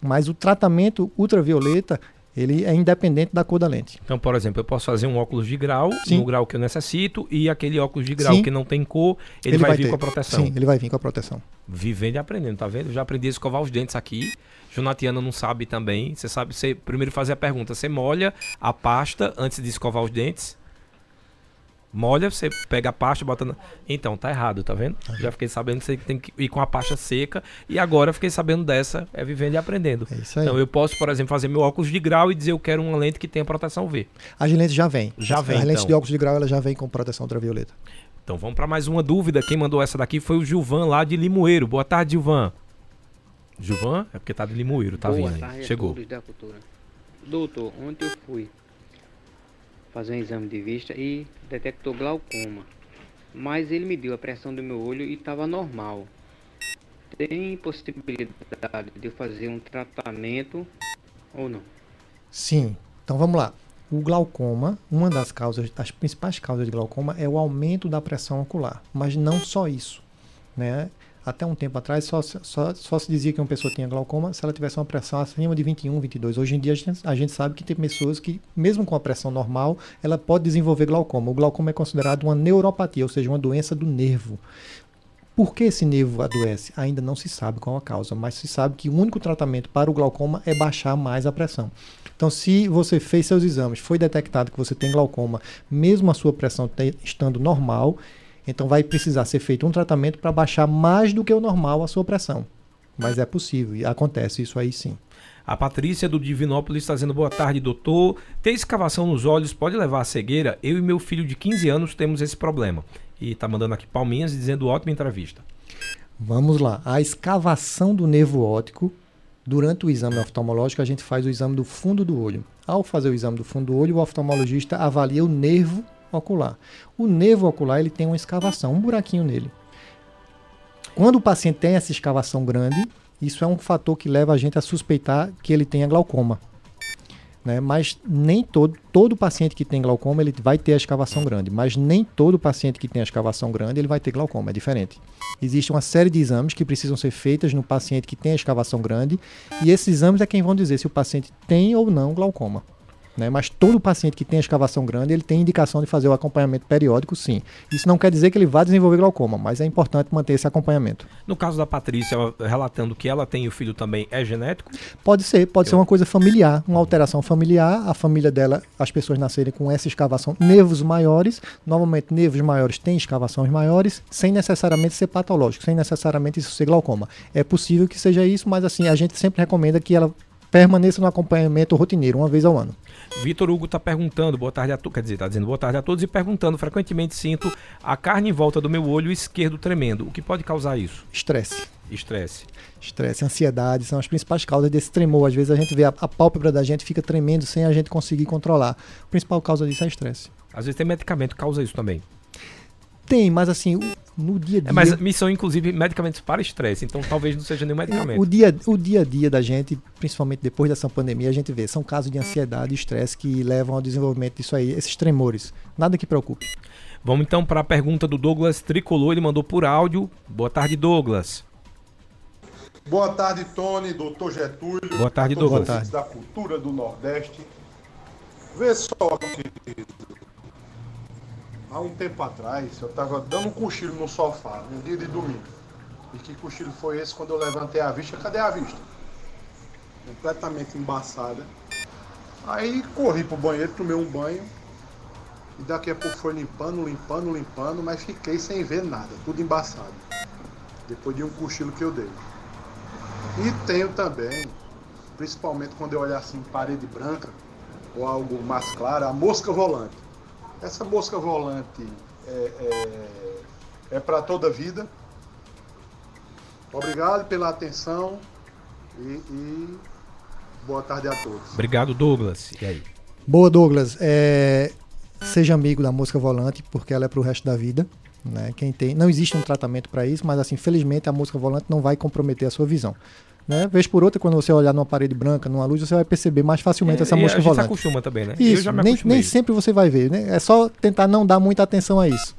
Mas o tratamento ultravioleta ele é independente da cor da lente. Então, por exemplo, eu posso fazer um óculos de grau Sim. no grau que eu necessito e aquele óculos de grau Sim. que não tem cor, ele, ele vai, vai, vir ter. com a proteção. Sim, ele vai vir com a proteção. Vivendo e aprendendo, tá vendo? Já aprendi a escovar os dentes aqui. Jonatiana não sabe também. Você sabe, você primeiro fazer a pergunta, você molha a pasta antes de escovar os dentes? Molha, você pega a pasta, bota. Na... Então, tá errado, tá vendo? Já fiquei sabendo que você tem que ir com a pasta seca. E agora fiquei sabendo dessa, é vivendo e aprendendo. É isso aí. Então, eu posso, por exemplo, fazer meu óculos de grau e dizer eu quero uma lente que tenha proteção V. As lentes já vem. Já vem. As lentes então. de óculos de grau ela já vem com proteção ultravioleta. Então, vamos para mais uma dúvida. Quem mandou essa daqui foi o Gilvan lá de Limoeiro. Boa tarde, Gilvan. Gilvan? É porque tá de Limoeiro, tá Boa vindo aí. Chegou. Doutor, ontem eu fui fazer um exame de vista e detectou glaucoma. Mas ele mediu a pressão do meu olho e estava normal. Tem possibilidade de eu fazer um tratamento ou não? Sim. Então vamos lá. O glaucoma, uma das causas, das principais causas de glaucoma é o aumento da pressão ocular, mas não só isso, né? Até um tempo atrás, só, só, só se dizia que uma pessoa tinha glaucoma se ela tivesse uma pressão acima de 21, 22. Hoje em dia, a gente, a gente sabe que tem pessoas que, mesmo com a pressão normal, ela pode desenvolver glaucoma. O glaucoma é considerado uma neuropatia, ou seja, uma doença do nervo. Por que esse nervo adoece? Ainda não se sabe qual a causa, mas se sabe que o único tratamento para o glaucoma é baixar mais a pressão. Então, se você fez seus exames, foi detectado que você tem glaucoma, mesmo a sua pressão estando normal, então vai precisar ser feito um tratamento para baixar mais do que o normal a sua pressão. Mas é possível e acontece isso aí sim. A Patrícia do Divinópolis está dizendo boa tarde, doutor. Ter escavação nos olhos pode levar à cegueira? Eu e meu filho de 15 anos temos esse problema. E está mandando aqui palminhas dizendo ótima entrevista. Vamos lá. A escavação do nervo óptico, durante o exame oftalmológico, a gente faz o exame do fundo do olho. Ao fazer o exame do fundo do olho, o oftalmologista avalia o nervo ocular. O nervo ocular ele tem uma escavação, um buraquinho nele. Quando o paciente tem essa escavação grande, isso é um fator que leva a gente a suspeitar que ele tenha glaucoma. Né? Mas nem todo, todo paciente que tem glaucoma ele vai ter a escavação grande, mas nem todo paciente que tem a escavação grande ele vai ter glaucoma, é diferente. Existe uma série de exames que precisam ser feitos no paciente que tem a escavação grande e esses exames é quem vão dizer se o paciente tem ou não glaucoma. Né? Mas todo paciente que tem escavação grande, ele tem indicação de fazer o acompanhamento periódico, sim. Isso não quer dizer que ele vá desenvolver glaucoma, mas é importante manter esse acompanhamento. No caso da Patrícia, relatando que ela tem o filho também, é genético? Pode ser, pode Eu... ser uma coisa familiar, uma alteração familiar. A família dela, as pessoas nascerem com essa escavação, nervos maiores, normalmente nervos maiores têm escavações maiores, sem necessariamente ser patológico, sem necessariamente isso ser glaucoma. É possível que seja isso, mas assim, a gente sempre recomenda que ela permaneça no acompanhamento rotineiro, uma vez ao ano. Vitor Hugo está perguntando, boa tarde a todos, quer dizer, está dizendo boa tarde a todos e perguntando, frequentemente sinto a carne em volta do meu olho esquerdo tremendo. O que pode causar isso? Estresse. Estresse. Estresse, ansiedade são as principais causas desse tremor. Às vezes a gente vê a, a pálpebra da gente fica tremendo sem a gente conseguir controlar. A principal causa disso é estresse. Às vezes tem medicamento que causa isso também. Tem, mas assim, no dia a dia. É, mas missão, inclusive, medicamentos para estresse, então talvez não seja nenhum medicamento. O dia, o dia a dia da gente, principalmente depois dessa pandemia, a gente vê, são casos de ansiedade e estresse que levam ao desenvolvimento disso aí, esses tremores. Nada que preocupe. Vamos então para a pergunta do Douglas Tricolor, ele mandou por áudio. Boa tarde, Douglas. Boa tarde, Tony, doutor Getúlio. Boa tarde, Douglas. Boa tarde. da cultura do Nordeste. Vê só, querido há um tempo atrás, eu estava dando um cochilo no sofá, no dia de domingo. E que cochilo foi esse quando eu levantei a vista? Cadê a vista? Completamente embaçada. Aí corri pro banheiro, tomei um banho. E daqui a pouco foi limpando, limpando, limpando, mas fiquei sem ver nada, tudo embaçado. Depois de um cochilo que eu dei. E tenho também, principalmente quando eu olhar assim parede branca ou algo mais claro, a mosca volante. Essa mosca volante é, é, é para toda a vida. Obrigado pela atenção e, e, boa tarde a todos. Obrigado, Douglas. E aí? Boa, Douglas. É, seja amigo da mosca volante, porque ela é para o resto da vida. Né? Quem tem, não existe um tratamento para isso, mas assim, felizmente a mosca volante não vai comprometer a sua visão. Né? Vez por outra, quando você olhar numa parede branca, numa luz, você vai perceber mais facilmente é, essa mosca volante. Se acostuma também, né? Isso, nem, nem sempre você vai ver, né? É só tentar não dar muita atenção a isso.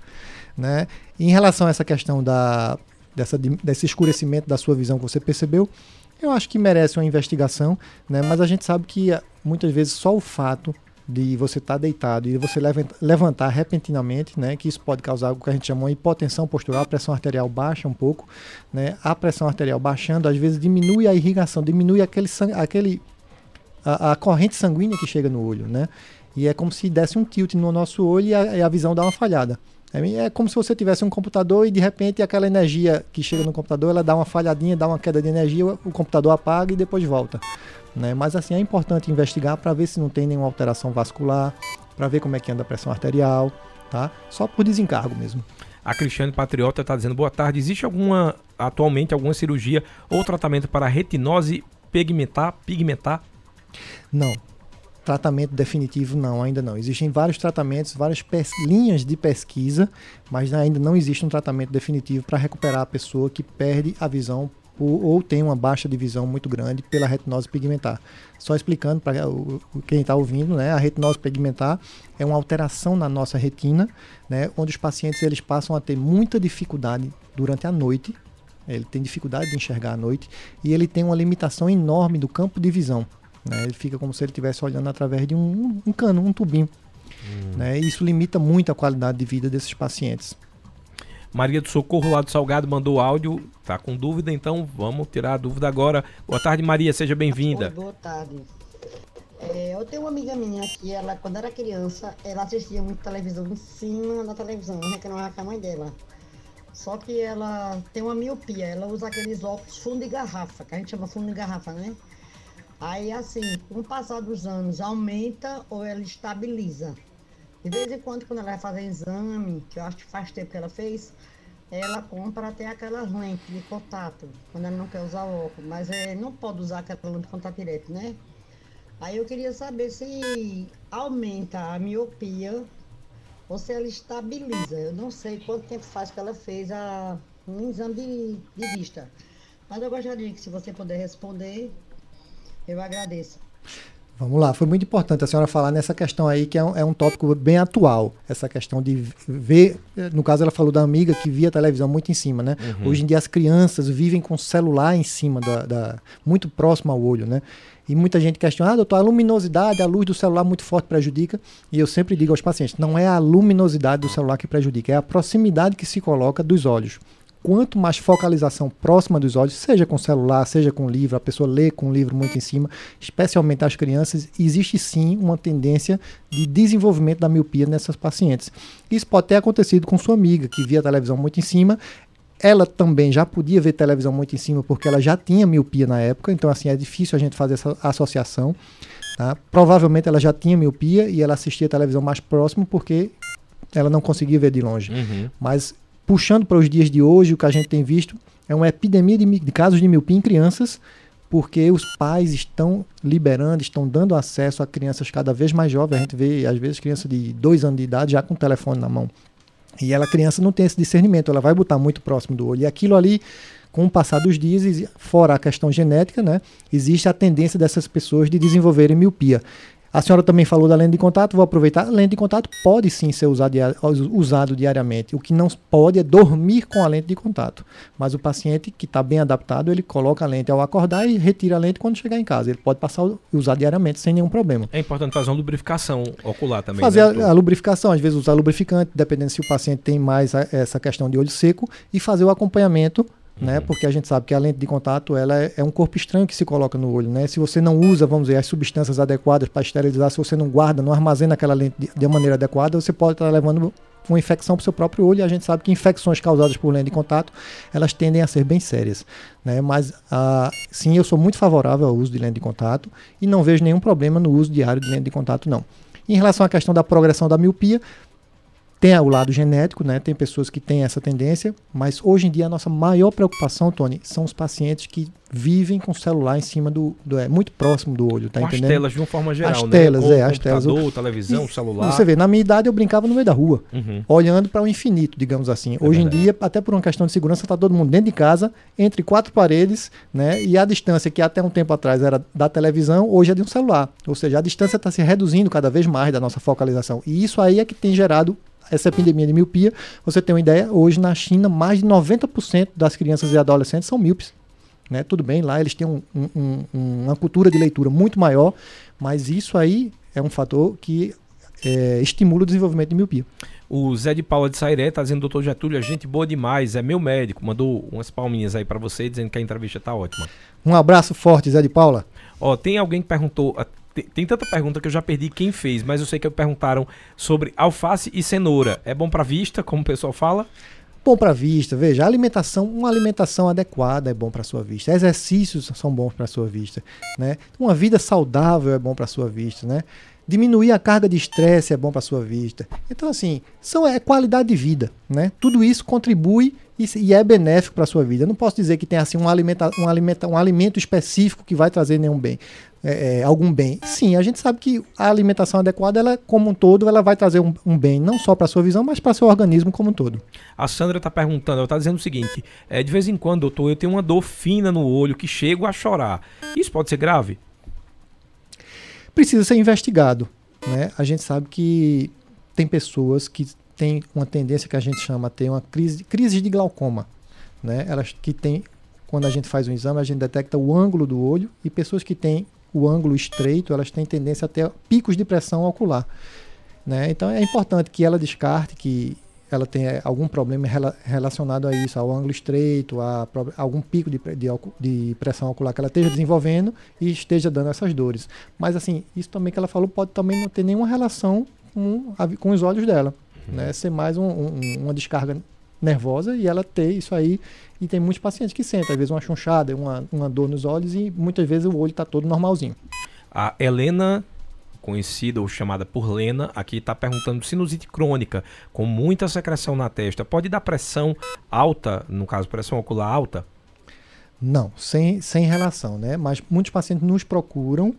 Né? Em relação a essa questão da, dessa, desse escurecimento da sua visão que você percebeu, eu acho que merece uma investigação, né? mas a gente sabe que muitas vezes só o fato de você estar tá deitado e você levantar repentinamente, né, que isso pode causar algo que a gente chama de hipotensão postural, a pressão arterial baixa um pouco, né, a pressão arterial baixando, às vezes diminui a irrigação, diminui aquele, aquele a, a, corrente sanguínea que chega no olho, né, e é como se desse um tilt no nosso olho e a, e a visão dá uma falhada. É, é como se você tivesse um computador e de repente aquela energia que chega no computador, ela dá uma falhadinha, dá uma queda de energia, o computador apaga e depois volta. Né? Mas assim, é importante investigar para ver se não tem nenhuma alteração vascular, para ver como é que anda a pressão arterial, tá? Só por desencargo mesmo. A Cristiane Patriota está dizendo boa tarde. Existe alguma atualmente alguma cirurgia ou tratamento para retinose pigmentar? Pigmentar? Não. Tratamento definitivo não, ainda não. Existem vários tratamentos, várias linhas de pesquisa, mas ainda não existe um tratamento definitivo para recuperar a pessoa que perde a visão ou, ou tem uma baixa de visão muito grande pela retinose pigmentar. Só explicando para quem está ouvindo, né, a retinose pigmentar é uma alteração na nossa retina, né, onde os pacientes eles passam a ter muita dificuldade durante a noite. Ele tem dificuldade de enxergar à noite e ele tem uma limitação enorme do campo de visão. Né, ele fica como se ele estivesse olhando através de um, um cano, um tubinho. Hum. Né, isso limita muito a qualidade de vida desses pacientes. Maria do Socorro lá do Salgado mandou áudio, tá com dúvida, então vamos tirar a dúvida agora. Boa tarde, Maria, seja bem-vinda. Boa tarde. É, eu tenho uma amiga minha que ela, quando era criança, ela assistia muito televisão em cima da televisão, reclamava com a mãe dela. Só que ela tem uma miopia, ela usa aqueles óculos fundo de garrafa, que a gente chama fundo de garrafa, né? Aí, assim, com o passar dos anos, aumenta ou ela estabiliza. De vez em quando, quando ela vai fazer exame, que eu acho que faz tempo que ela fez, ela compra até aquelas lentes de contato, quando ela não quer usar óculos. Mas é, não pode usar aquela lente de contato direto, né? Aí eu queria saber se aumenta a miopia ou se ela estabiliza. Eu não sei quanto tempo faz que ela fez a, um exame de, de vista. Mas eu gostaria que, se você puder responder, eu agradeço. Vamos lá, foi muito importante a senhora falar nessa questão aí, que é um, é um tópico bem atual. Essa questão de ver. No caso, ela falou da amiga que via televisão muito em cima, né? Uhum. Hoje em dia, as crianças vivem com o celular em cima, da, da, muito próximo ao olho, né? E muita gente questiona, ah, doutor, a luminosidade, a luz do celular muito forte prejudica. E eu sempre digo aos pacientes, não é a luminosidade do celular que prejudica, é a proximidade que se coloca dos olhos quanto mais focalização próxima dos olhos, seja com celular, seja com livro, a pessoa lê com o livro muito em cima, especialmente as crianças, existe sim uma tendência de desenvolvimento da miopia nessas pacientes. Isso pode ter acontecido com sua amiga, que via a televisão muito em cima, ela também já podia ver televisão muito em cima porque ela já tinha miopia na época, então assim é difícil a gente fazer essa associação. Tá? Provavelmente ela já tinha miopia e ela assistia a televisão mais próximo porque ela não conseguia ver de longe. Uhum. Mas puxando para os dias de hoje, o que a gente tem visto é uma epidemia de, de casos de miopia em crianças, porque os pais estão liberando, estão dando acesso a crianças cada vez mais jovens. A gente vê, às vezes, criança de dois anos de idade já com o telefone na mão. E ela, criança, não tem esse discernimento, ela vai botar muito próximo do olho. E aquilo ali, com o passar dos dias, fora a questão genética, né, existe a tendência dessas pessoas de desenvolverem miopia. A senhora também falou da lente de contato, vou aproveitar. A lente de contato pode sim ser usado, usado diariamente. O que não pode é dormir com a lente de contato. Mas o paciente que está bem adaptado, ele coloca a lente ao acordar e retira a lente quando chegar em casa. Ele pode passar e usar diariamente sem nenhum problema. É importante fazer uma lubrificação ocular também. Fazer né, a, a, lubrificação, às vezes usar lubrificante, dependendo se o paciente tem mais a, essa questão de olho seco, e fazer o acompanhamento né? Uhum. Porque a gente sabe que a lente de contato ela é, é, um corpo estranho que se coloca no olho, né? Se você não usa, vamos dizer, as substâncias adequadas para esterilizar, se você não guarda, não armazena aquela lente de, de maneira adequada, você pode estar levando uma infecção para o seu próprio olho. E a gente sabe que infecções causadas por lente de contato elas tendem a ser bem sérias, né? Mas ah, sim, eu sou muito favorável ao uso de lente de contato e não vejo nenhum problema no uso diário de lente de contato, não. Em relação à questão da progressão da miopia, tem o lado genético, né? Tem pessoas que têm essa tendência, mas hoje em dia a nossa maior preocupação, Tony, são os pacientes que vivem com o celular em cima do, do é muito próximo do olho, tá com entendendo? As telas de uma forma geral, as né? Telas, é, as telas, o televisão, e, celular. Você vê, na minha idade eu brincava no meio da rua, uhum. olhando para o infinito, digamos assim. É hoje verdade. em dia, até por uma questão de segurança, está todo mundo dentro de casa, entre quatro paredes, né? E a distância que até um tempo atrás era da televisão, hoje é de um celular. Ou seja, a distância está se reduzindo cada vez mais da nossa focalização. E isso aí é que tem gerado essa epidemia de miopia. Você tem uma ideia, hoje na China, mais de 90% das crianças e adolescentes são míopes. Né? Tudo bem, lá eles têm um, um, um, uma cultura de leitura muito maior, mas isso aí é um fator que é, estimula o desenvolvimento de miopia. O Zé de Paula de Sairé está dizendo, doutor Getúlio, a gente boa demais, é meu médico. Mandou umas palminhas aí para você, dizendo que a entrevista está ótima. Um abraço forte, Zé de Paula. Ó, tem alguém que perguntou, tem, tem, tanta pergunta que eu já perdi quem fez, mas eu sei que perguntaram sobre alface e cenoura. É bom para vista, como o pessoal fala? Bom para vista, veja, alimentação, uma alimentação adequada é bom para sua vista. Exercícios são bons para sua vista, né? Uma vida saudável é bom para sua vista, né? Diminuir a carga de estresse é bom para sua vista. Então assim, são é qualidade de vida, né? Tudo isso contribui e, e é benéfico para sua vida. Eu não posso dizer que tem assim um, alimenta, um, alimenta, um alimento específico que vai trazer nenhum bem é, é, algum bem. Sim, a gente sabe que a alimentação adequada, ela, como um todo, ela vai trazer um, um bem, não só para a sua visão, mas para seu organismo como um todo. A Sandra está perguntando, ela está dizendo o seguinte: é, de vez em quando, doutor, eu tenho uma dor fina no olho que chego a chorar. Isso pode ser grave? Precisa ser investigado. Né? A gente sabe que tem pessoas que têm uma tendência que a gente chama a ter uma crise, crise de glaucoma. Né? Elas que têm, quando a gente faz um exame, a gente detecta o ângulo do olho e pessoas que têm o ângulo estreito, elas têm tendência a ter picos de pressão ocular. Né? Então é importante que ela descarte que ela tenha algum problema relacionado a isso, ao ângulo estreito, a, a algum pico de, de, de, pressão ocular que ela esteja desenvolvendo e esteja dando essas dores. Mas assim, isso também que ela falou pode também não ter nenhuma relação com, a, com os olhos dela. Uhum. Né? Ser mais um, um, uma descarga nervosa e ela ter isso aí. E tem muitos pacientes que sentem, às vezes, uma chunchada, uma, uma dor nos olhos e muitas vezes o olho está todo normalzinho. A Helena conhecida ou chamada por Lena, aqui está perguntando sinusite crônica, com muita secreção na testa, pode dar pressão alta, no caso, pressão ocular alta? Não, sem, sem relação, né? Mas muitos pacientes nos procuram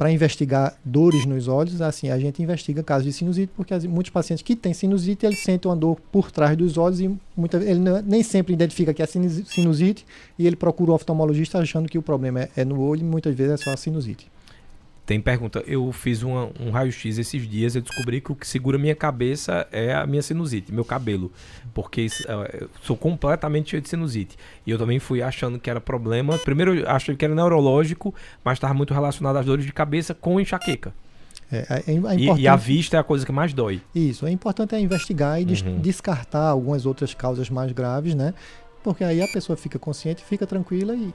para investigar dores nos olhos, assim, a gente investiga casos de sinusite, porque as, muitos pacientes que têm sinusite, eles sentem uma dor por trás dos olhos e muita, ele não, nem sempre identifica que é sinusite e ele procura o oftalmologista achando que o problema é, é no olho e muitas vezes é só a sinusite. Tem pergunta. Eu fiz uma, um raio-x esses dias e descobri que o que segura minha cabeça é a minha sinusite, meu cabelo. Porque uh, sou completamente cheio de sinusite. E eu também fui achando que era problema. Primeiro eu achei que era neurológico, mas estava muito relacionado às dores de cabeça com enxaqueca. É, é, é importante... e, e, a vista é a coisa que mais dói. Isso, é importante é investigar e uhum. descartar algumas outras causas mais graves, né? Porque aí a pessoa fica consciente, fica tranquila e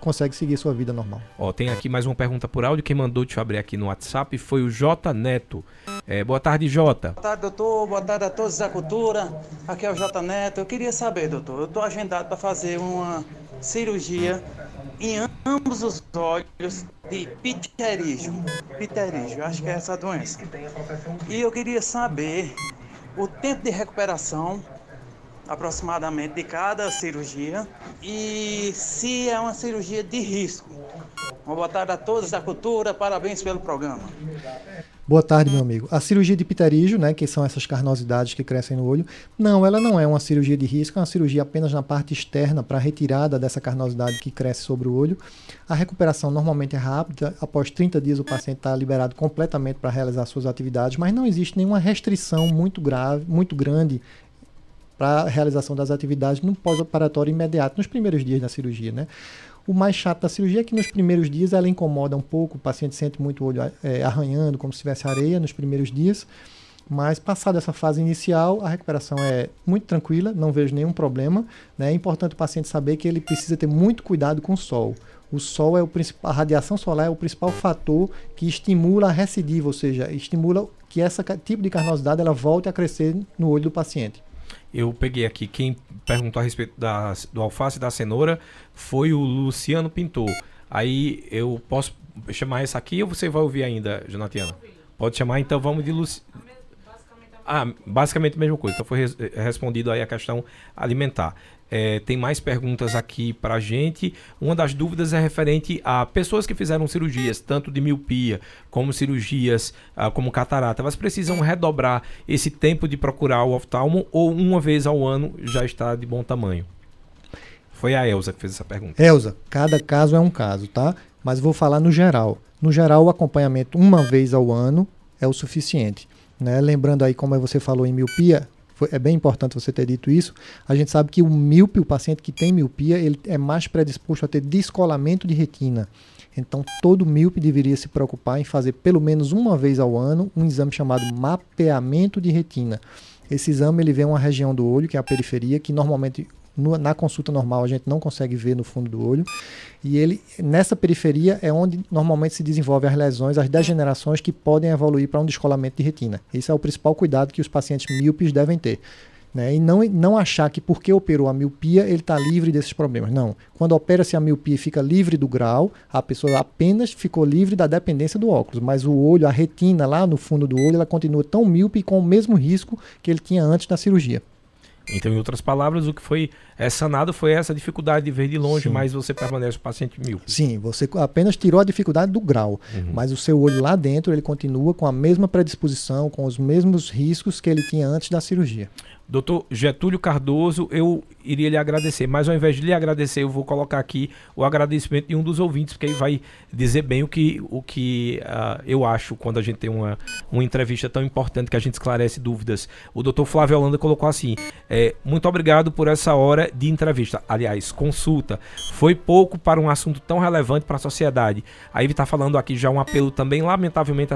consegue seguir sua vida normal. Ó, tem aqui mais uma pergunta por áudio. Quem mandou te abrir aqui no WhatsApp foi o J Neto. É, boa tarde, Jota. Boa tarde, doutor. Boa tarde a todos da cultura. Aqui é o J Neto. Eu queria saber, doutor, eu estou agendado para fazer uma cirurgia em ambos os olhos de pterígio. Pterígio, acho que é essa doença. E eu queria saber o tempo de recuperação aproximadamente de cada cirurgia e se é uma cirurgia de risco. Uma boa tarde a todos da cultura, parabéns pelo programa. Boa tarde, meu amigo. A cirurgia de pterígio, né, que são essas carnosidades que crescem no olho, não, ela não é uma cirurgia de risco, é uma cirurgia apenas na parte externa para retirada dessa carnosidade que cresce sobre o olho. A recuperação normalmente é rápida, após 30 dias o paciente está liberado completamente para realizar suas atividades, mas não existe nenhuma restrição muito grave, muito grande para a realização das atividades no pós-operatório imediato, nos primeiros dias da cirurgia. Né? O mais chato da cirurgia é que nos primeiros dias ela incomoda um pouco, o paciente sente muito o olho é, arranhando, como se tivesse areia nos primeiros dias. Mas passada essa fase inicial, a recuperação é muito tranquila, não vejo nenhum problema. Né? É importante o paciente saber que ele precisa ter muito cuidado com o sol. O sol é o principal, a radiação solar é o principal fator que estimula a recidiva, ou seja, estimula que esse tipo de carnosidade ela volte a crescer no olho do paciente. Eu peguei aqui, quem perguntou a respeito da, do alface e da cenoura foi o Luciano Pintor. Aí eu posso chamar essa aqui ou você vai ouvir ainda, Jonatiana? Pode chamar, então vamos de Luciano. Ah, basicamente a mesma coisa. Então foi res respondido aí a questão alimentar. É, tem mais perguntas aqui para a gente. Uma das dúvidas é referente a pessoas que fizeram cirurgias, tanto de miopia como cirurgias ah, como catarata. Elas precisam redobrar esse tempo de procurar o oftalmo ou uma vez ao ano já está de bom tamanho? Foi a Elza que fez essa pergunta. Elza, cada caso é um caso, tá? Mas vou falar no geral. No geral, o acompanhamento uma vez ao ano é o suficiente. Né? Lembrando aí, como você falou em miopia, foi, é bem importante você ter dito isso. A gente sabe que o míope, o paciente que tem miopia, ele é mais predisposto a ter descolamento de retina. Então, todo míope deveria se preocupar em fazer pelo menos uma vez ao ano um exame chamado mapeamento de retina. Esse exame ele vê uma região do olho, que é a periferia, que normalmente na consulta normal a gente não consegue ver no fundo do olho. E ele, nessa periferia, é onde normalmente se desenvolvem as lesões, as degenerações que podem evoluir para um descolamento de retina. Esse é o principal cuidado que os pacientes míopes devem ter. Né? E não, não achar que porque operou a miopia ele está livre desses problemas. Não. Quando opera-se a miopia e fica livre do grau, a pessoa apenas ficou livre da dependência do óculos. Mas o olho, a retina lá no fundo do olho, ela continua tão míope com o mesmo risco que ele tinha antes da cirurgia. Então, em outras palavras, o que foi é, sanado foi essa dificuldade de ver de longe, Sim. mas você permanece o paciente mil. Sim, você apenas tirou a dificuldade do grau, uhum. mas o seu olho lá dentro ele continua com a mesma predisposição, com os mesmos riscos que ele tinha antes da cirurgia. Doutor Getúlio Cardoso, eu iria lhe agradecer, mas ao invés de lhe agradecer, eu vou colocar aqui o agradecimento de um dos ouvintes, porque aí vai dizer bem o que, o que uh, eu acho quando a gente tem uma, uma entrevista tão importante que a gente esclarece dúvidas. O doutor Flávio Holanda colocou assim: é, muito obrigado por essa hora de entrevista. Aliás, consulta. Foi pouco para um assunto tão relevante para a sociedade. Aí ele está falando aqui já um apelo também, lamentavelmente,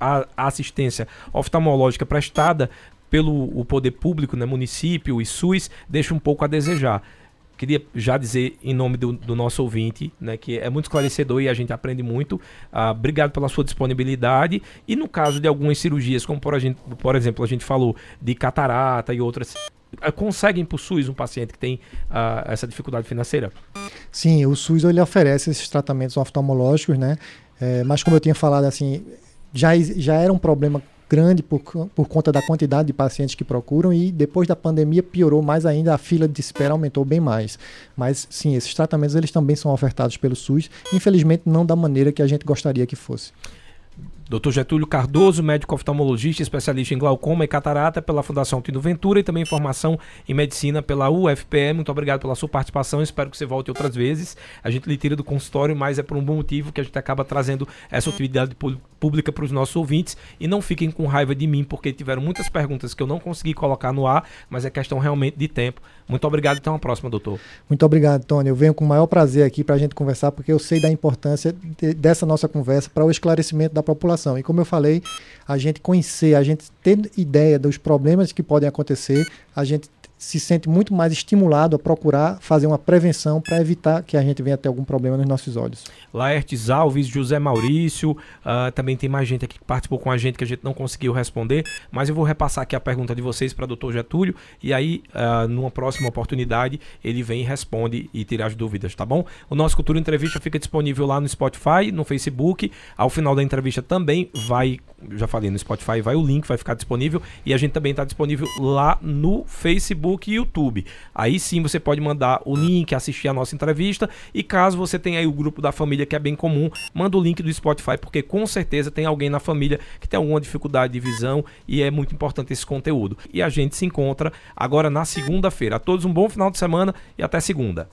à assistência oftalmológica prestada pelo o poder público, né, município e SUS, deixa um pouco a desejar. Queria já dizer em nome do, do nosso ouvinte, né, que é muito esclarecedor e a gente aprende muito. Uh, obrigado pela sua disponibilidade. E no caso de algumas cirurgias, como por, gente, por exemplo a gente falou de catarata e outras uh, conseguem por SUS um paciente que tem uh, essa dificuldade financeira? Sim, o SUS ele oferece esses tratamentos oftalmológicos, né? É, mas como eu tinha falado, assim, já, já era um problema grande por, por conta da quantidade de pacientes que procuram e depois da pandemia piorou mais ainda, a fila de espera aumentou bem mais. Mas sim, esses tratamentos eles também são ofertados pelo SUS, infelizmente não da maneira que a gente gostaria que fosse. Dr. Getúlio Cardoso, médico oftalmologista, especialista em glaucoma e catarata pela Fundação Tino Ventura e também formação em medicina pela UFPE. Muito obrigado pela sua participação. Espero que você volte outras vezes. A gente lhe tira do consultório, mas é por um bom motivo que a gente acaba trazendo essa utilidade pública para os nossos ouvintes. E não fiquem com raiva de mim, porque tiveram muitas perguntas que eu não consegui colocar no ar, mas é questão realmente de tempo. Muito obrigado até uma próxima, doutor. Muito obrigado, Tony. Eu venho com o maior prazer aqui para a gente conversar, porque eu sei da importância de, dessa nossa conversa para o esclarecimento da população. E como eu falei, a gente conhecer, a gente ter ideia dos problemas que podem acontecer, a gente se sente muito mais estimulado a procurar fazer uma prevenção para evitar que a gente venha ter algum problema nos nossos olhos. Laertes Alves, José Maurício, uh, também tem mais gente aqui que participou com a gente que a gente não conseguiu responder, mas eu vou repassar aqui a pergunta de vocês para o doutor Getúlio e aí, uh, numa próxima oportunidade, ele vem e responde e tira as dúvidas, tá bom? O nosso Cultura Entrevista fica disponível lá no Spotify, no Facebook. Ao final da entrevista também vai, já falei, no Spotify vai o link, vai ficar disponível e a gente também está disponível lá no Facebook Facebook e YouTube. Aí sim você pode mandar o link, assistir a nossa entrevista e caso você tenha aí o grupo da família que é bem comum, manda o link do Spotify porque com certeza tem alguém na família que tem alguma dificuldade de visão e é muito importante esse conteúdo. E a gente se encontra agora na segunda-feira. A todos um bom final de semana e até segunda.